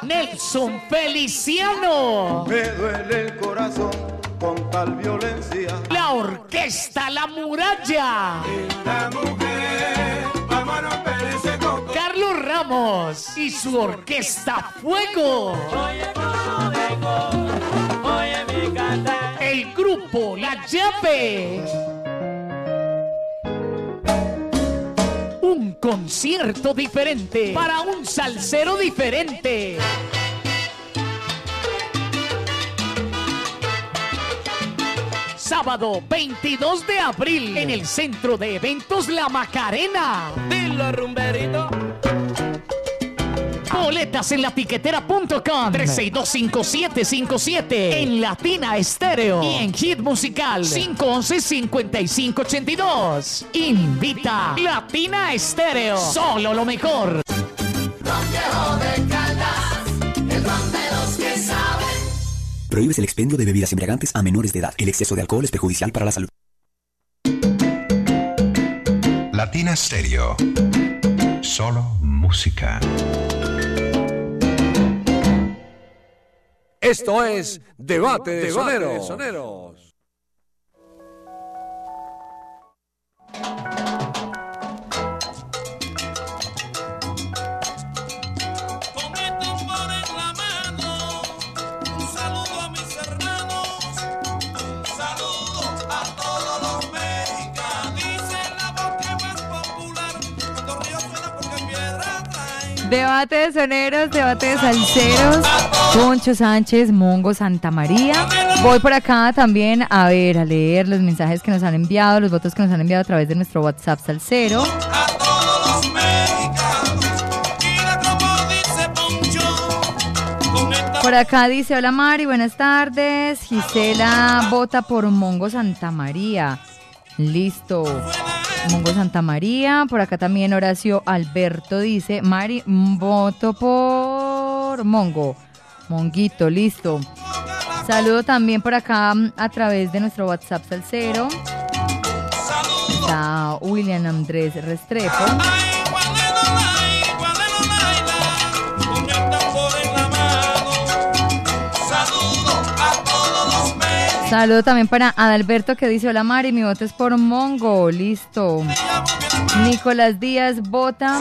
Nelson Feliciano. Me duele el corazón con tal violencia. La Orquesta La Muralla. La mujer, vamos a romper ese coco. Carlos Ramos y su Orquesta Fuego. El grupo La Llave. Un concierto diferente para un salsero diferente. Sábado 22 de abril en el Centro de Eventos La Macarena. Dilo, rumberito. Boletas en latiquetera.com 3625757 en Latina Estéreo y en Hit Musical 511-5582. Invita Latina Estéreo. Solo lo mejor. Prohíbes el expendio de bebidas embriagantes a menores de edad. El exceso de alcohol es perjudicial para la salud. Latina Stereo. Solo música. Esto es Debate de Soneros. Un Debate de soneros, debate de salseros. Poncho Sánchez, Mongo Santa María. Voy por acá también a ver, a leer los mensajes que nos han enviado, los votos que nos han enviado a través de nuestro WhatsApp salsero. Por acá dice, hola Mari, buenas tardes. Gisela vota por Mongo Santa María. Listo. Mongo Santa María. Por acá también Horacio Alberto dice, Mari, mm, voto por Mongo. Monguito, listo. Saludo también por acá mm, a través de nuestro WhatsApp salsero. Está William Andrés Restrepo. Saludo también para Adalberto que dice, hola Mari, mi voto es por Mongo, listo. Nicolás Díaz vota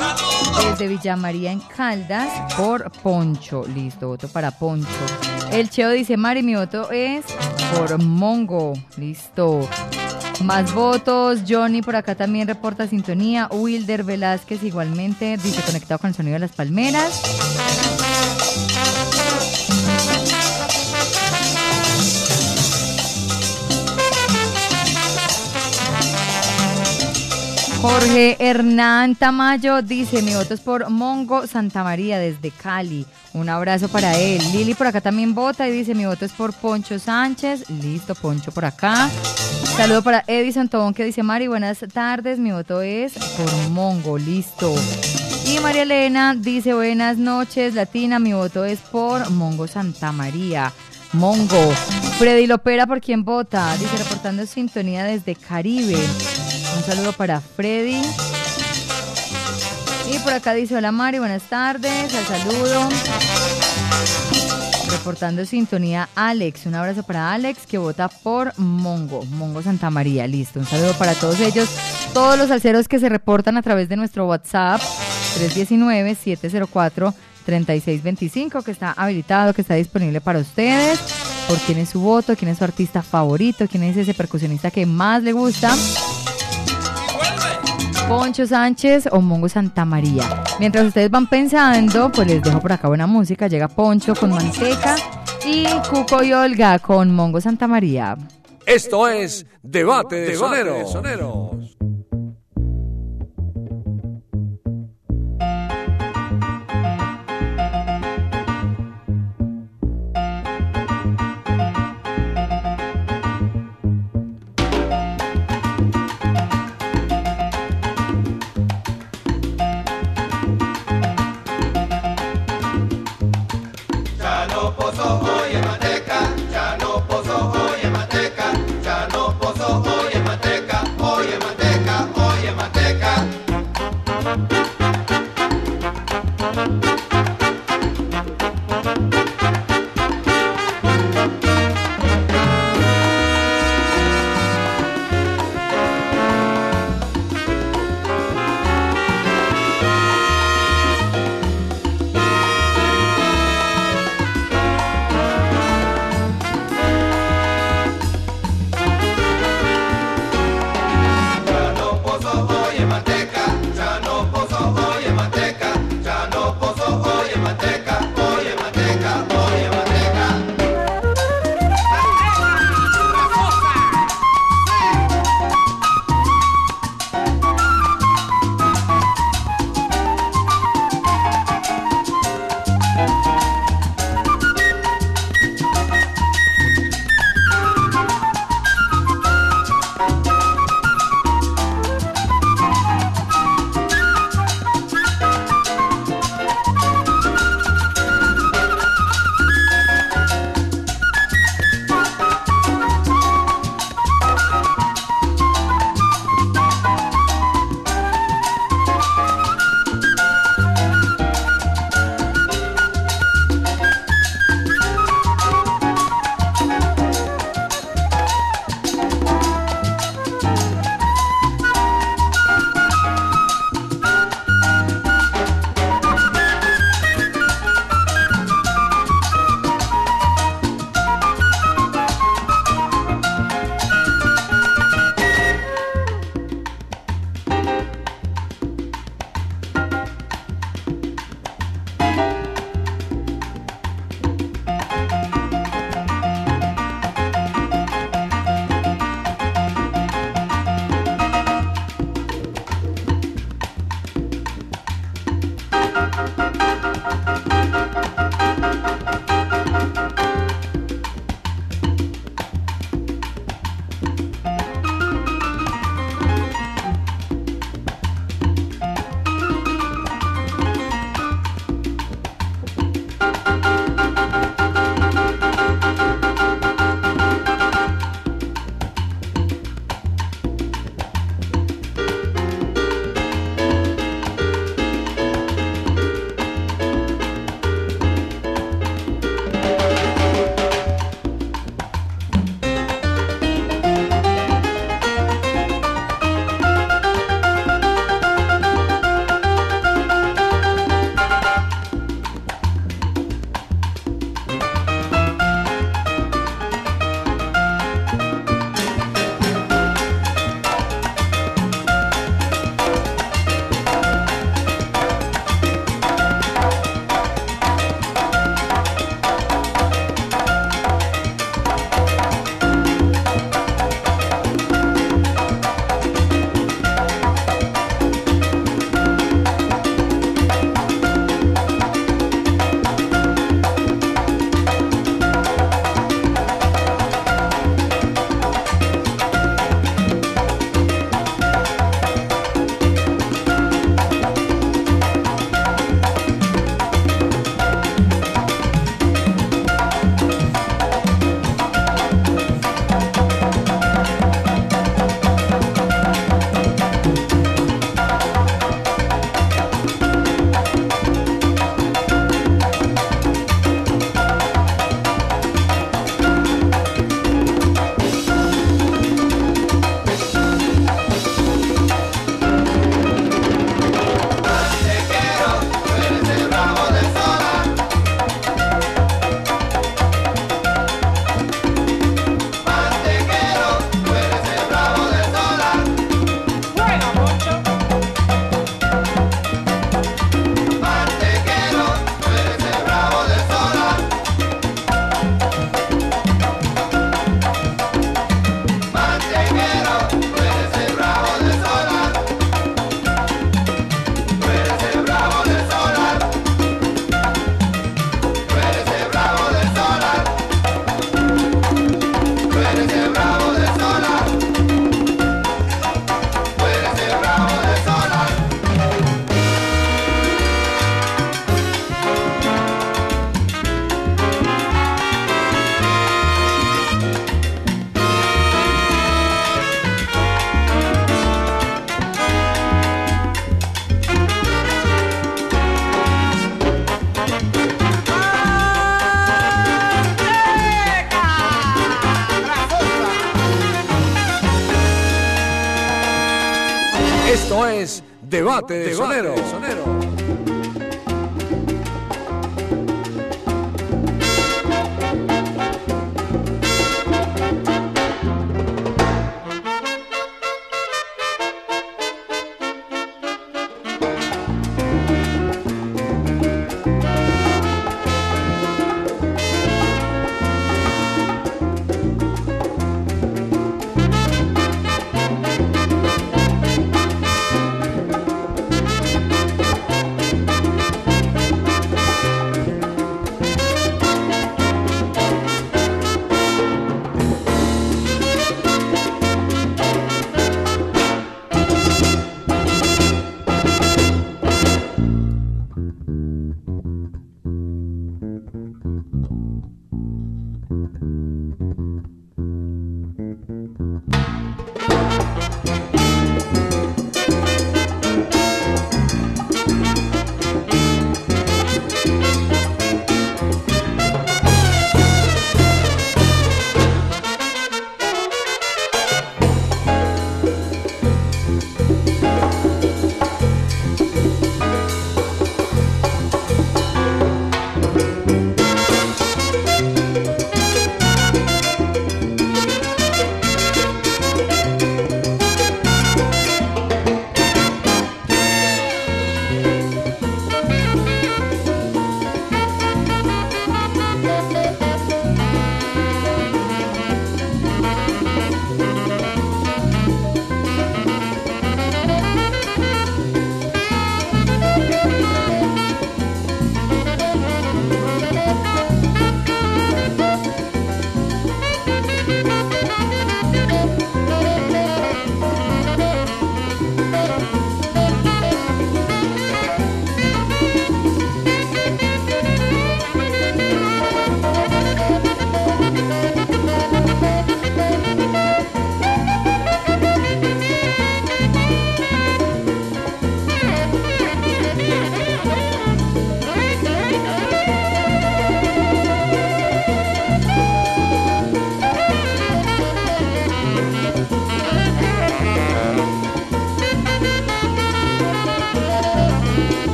desde Villa María en Caldas por Poncho, listo, voto para Poncho. El Cheo dice, Mari, mi voto es por Mongo. Listo. Más votos. Johnny por acá también reporta sintonía. Wilder Velázquez igualmente dice conectado con el sonido de las palmeras. Jorge Hernán Tamayo dice, mi voto es por Mongo Santa María desde Cali. Un abrazo para él. Lili por acá también vota y dice, mi voto es por Poncho Sánchez. Listo, Poncho por acá. Saludo para Edison Tobón que dice, Mari, buenas tardes. Mi voto es por Mongo. Listo. Y María Elena dice, buenas noches, Latina. Mi voto es por Mongo Santa María. Mongo. Freddy Lopera, ¿por quién vota? Dice, reportando sintonía desde Caribe. Saludo para Freddy. Y por acá dice, hola Mari, buenas tardes, al saludo. Reportando sintonía Alex, un abrazo para Alex que vota por Mongo, Mongo Santa María, listo. Un saludo para todos ellos, todos los alceros que se reportan a través de nuestro WhatsApp 319-704-3625 que está habilitado, que está disponible para ustedes. Por quién es su voto, quién es su artista favorito, quién es ese percusionista que más le gusta. Poncho Sánchez o Mongo Santa María. Mientras ustedes van pensando, pues les dejo por acá buena música. Llega Poncho con Manteca y Cuco y Olga con Mongo Santa María. Esto es Debate de Debate de Soneros.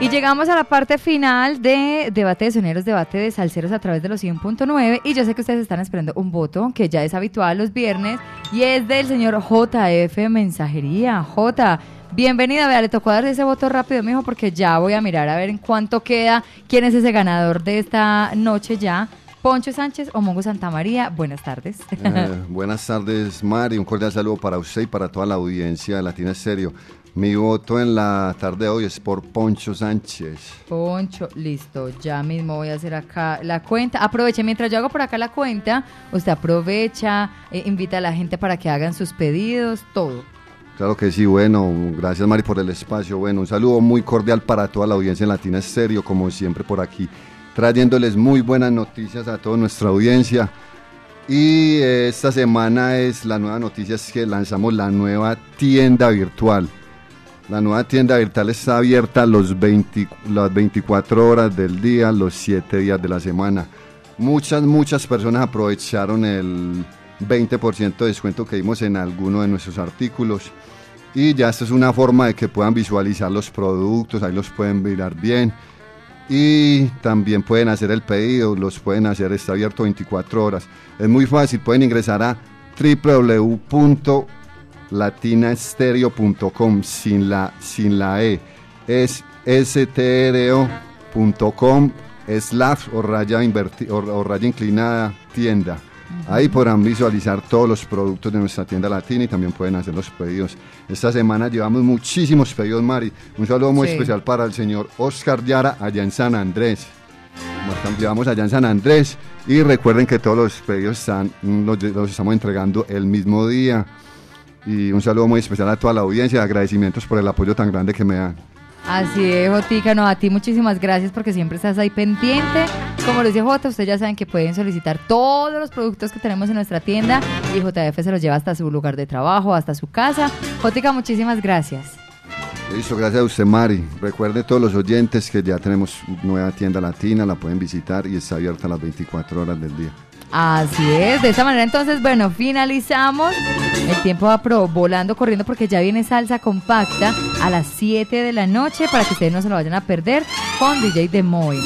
Y llegamos a la parte final de Debate de Soneros, Debate de Salceros a través de los 100.9. Y yo sé que ustedes están esperando un voto que ya es habitual los viernes y es del señor JF Mensajería. J, bienvenida. Vea, le tocó dar ese voto rápido, mijo, porque ya voy a mirar a ver en cuánto queda, quién es ese ganador de esta noche ya. Poncho Sánchez o Mongo Santamaría. Buenas tardes. Eh, buenas tardes, Mari. Un cordial saludo para usted y para toda la audiencia de Latina Estéreo. Mi voto en la tarde de hoy es por Poncho Sánchez. Poncho, listo, ya mismo voy a hacer acá la cuenta. Aproveche, mientras yo hago por acá la cuenta, usted aprovecha, eh, invita a la gente para que hagan sus pedidos, todo. Claro que sí, bueno, gracias Mari por el espacio. Bueno, un saludo muy cordial para toda la audiencia en Latina Estéreo, como siempre por aquí, trayéndoles muy buenas noticias a toda nuestra audiencia. Y esta semana es la nueva noticia es que lanzamos la nueva tienda virtual. La nueva tienda virtual está abierta los 20 las 24 horas del día, los 7 días de la semana. Muchas, muchas personas aprovecharon el 20% de descuento que dimos en alguno de nuestros artículos. Y ya esta es una forma de que puedan visualizar los productos, ahí los pueden mirar bien. Y también pueden hacer el pedido, los pueden hacer, está abierto 24 horas. Es muy fácil, pueden ingresar a www.latinastereo.com sin la, sin la E. Es stro.com slash o raya, inverti- o, o raya inclinada tienda. Ahí podrán visualizar todos los productos de nuestra tienda latina y también pueden hacer los pedidos. Esta semana llevamos muchísimos pedidos, Mari. Un saludo muy Sí. especial para el señor Oscar Yara allá en San Andrés. Llevamos allá en San Andrés y recuerden que todos los pedidos están, los, los estamos entregando el mismo día. Y un saludo muy especial a toda la audiencia, agradecimientos por el apoyo tan grande que me dan. Así es, Jotica, no, a ti muchísimas gracias porque siempre estás ahí pendiente. Como lo dice Jota, ustedes ya saben que pueden solicitar todos los productos que tenemos en nuestra tienda y JF se los lleva hasta su lugar de trabajo, hasta su casa. Jotica, muchísimas gracias. Listo, gracias a usted, Mari. Recuerde todos los oyentes que ya tenemos nueva tienda latina, la pueden visitar y está abierta las 24 horas del día. Así es, de esta manera entonces, bueno, finalizamos. El tiempo va pro- volando, corriendo porque ya viene salsa compacta a las 7 de la noche para que ustedes no se lo vayan a perder con DJ de Moy.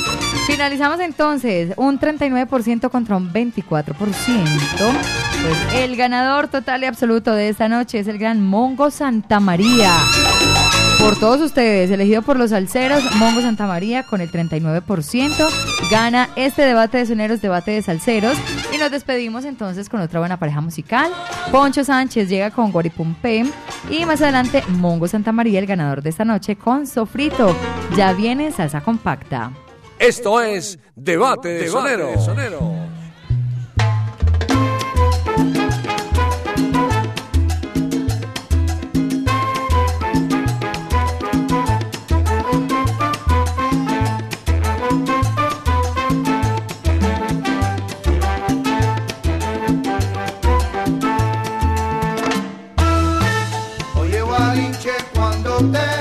Finalizamos entonces un 39% contra un 24%. Pues el ganador total y absoluto de esta noche es el gran Mongo Santa María. Por todos ustedes, elegido por los salseros, Mongo Santa María con el 39%, gana este debate de soneros, debate de salseros. Y nos despedimos entonces con otra buena pareja musical. Poncho Sánchez llega con Guaripumpem. Y más adelante, Mongo Santa María, el ganador de esta noche, con Sofrito. Ya viene salsa compacta. Esto es Debate de Soneros. Oye, cuando te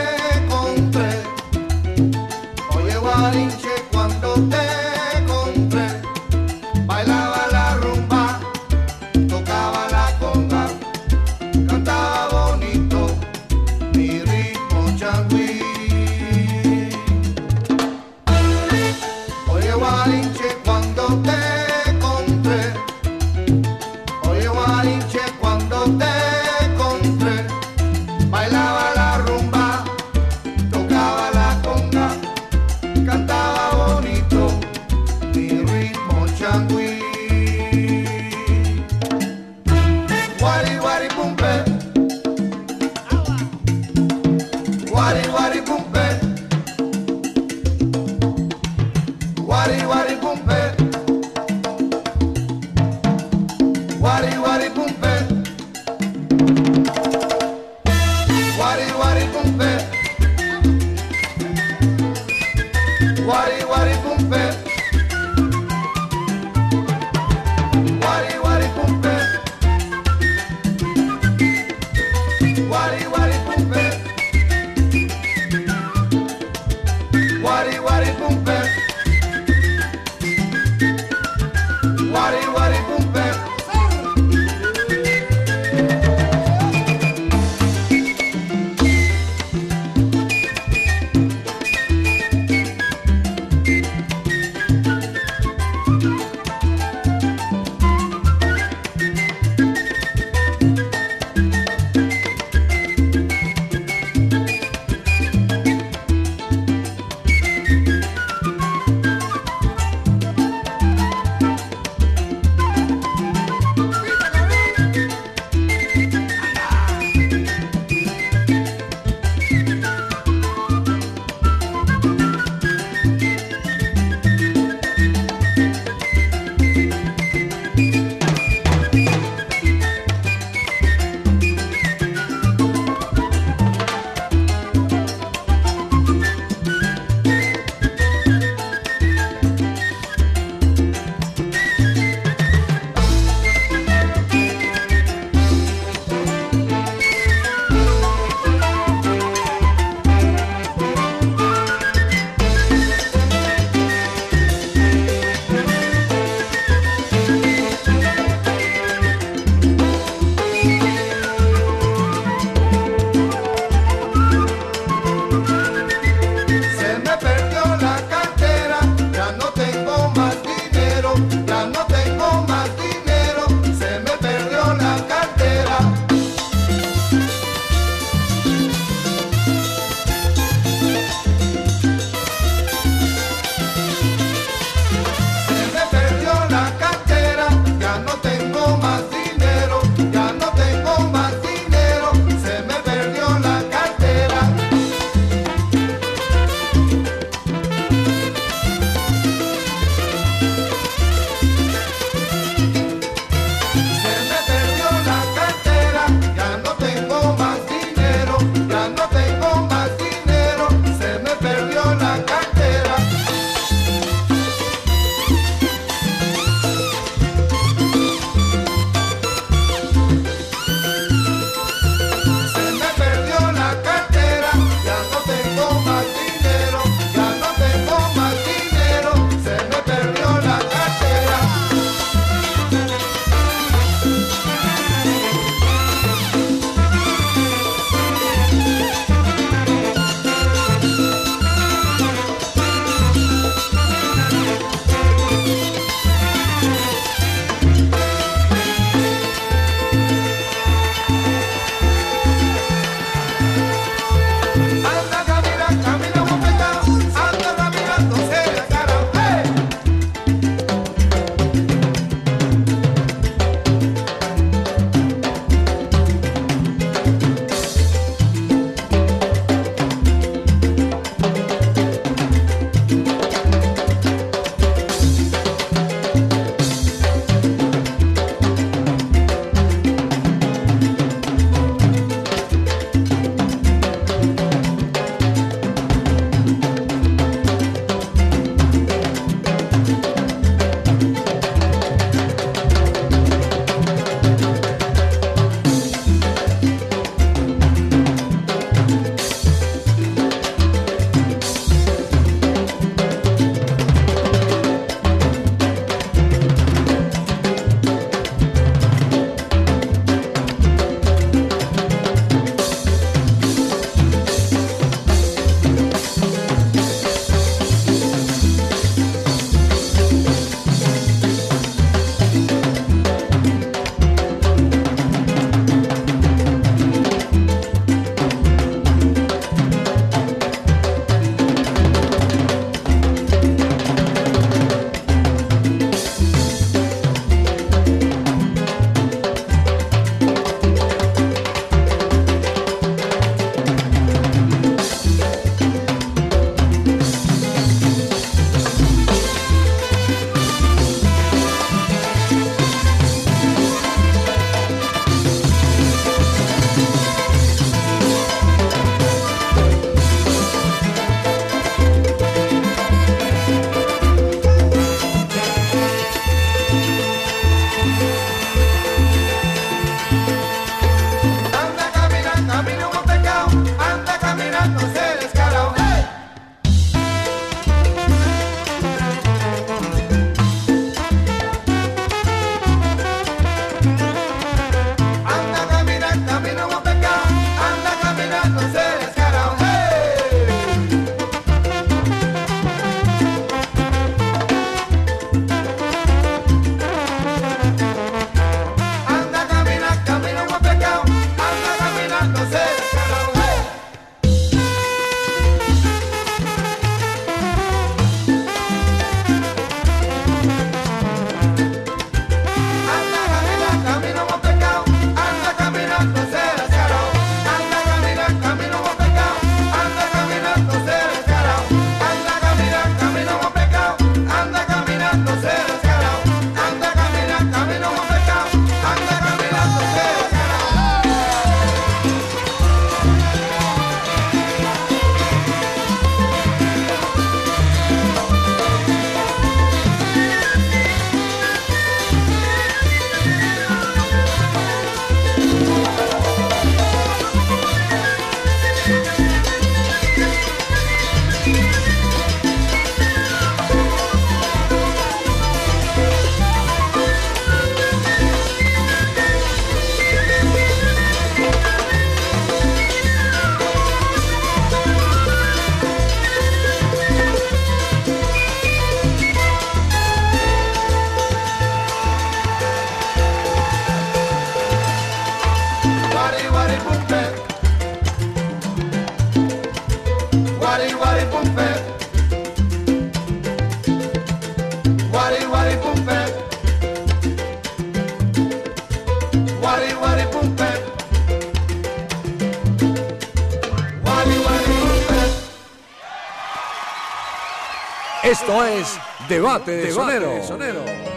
Debate de Debate Sonero. de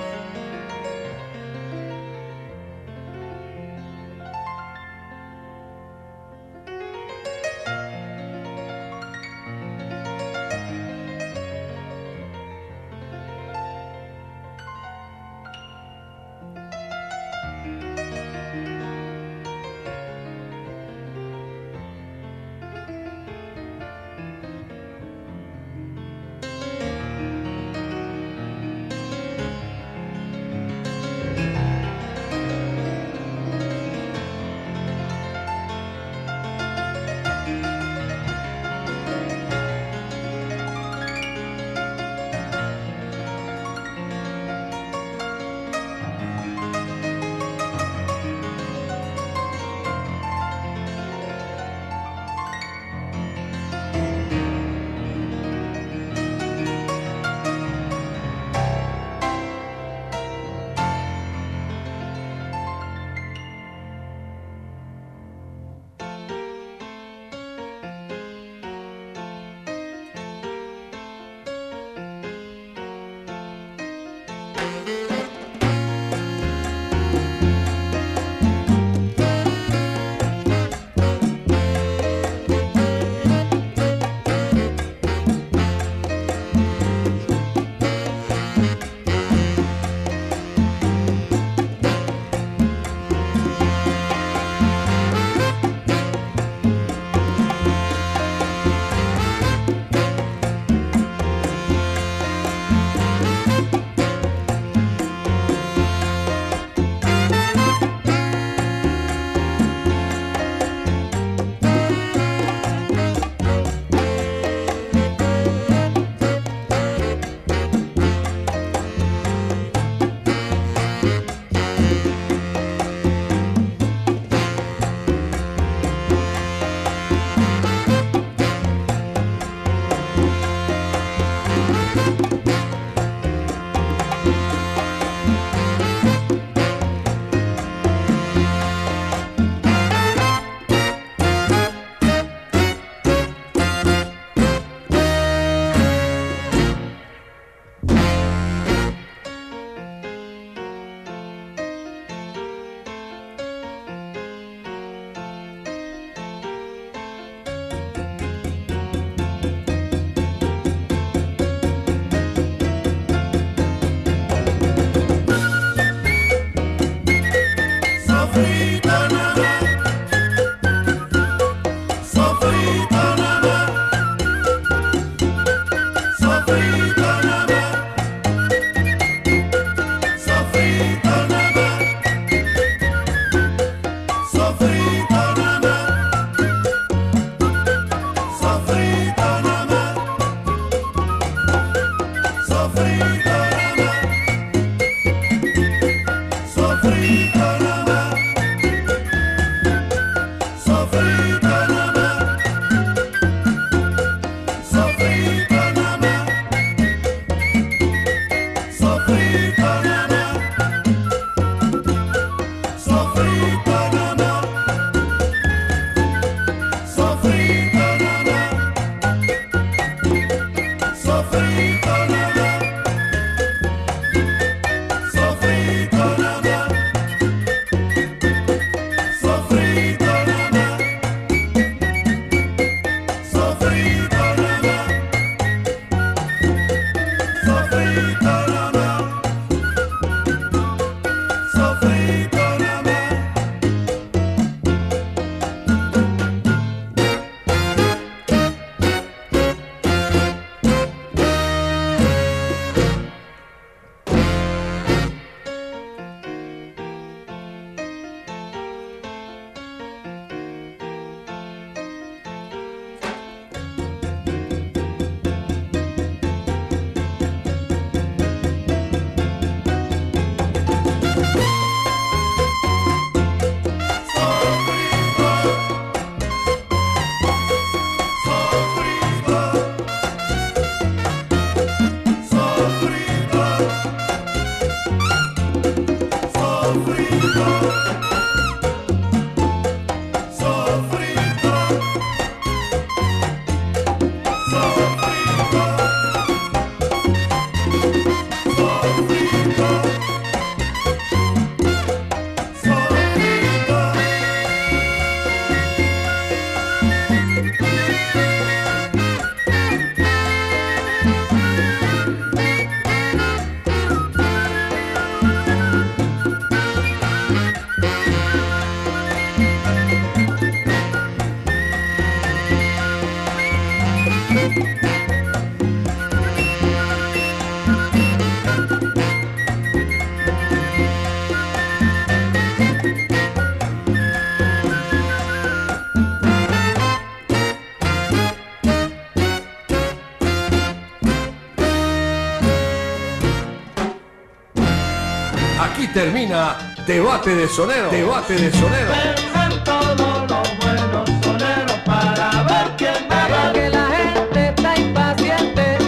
termina Debate de Sonero. Debate de Sonero. Vengan todos los buenos soneros para ver quién va a. Que la gente está impaciente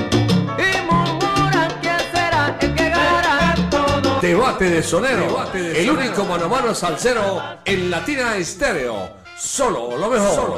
y murmuran quién será el que ganará. Debate de Sonero. el único mano a mano salsero en Latina Estéreo. Solo lo mejor. Solo lo mejor.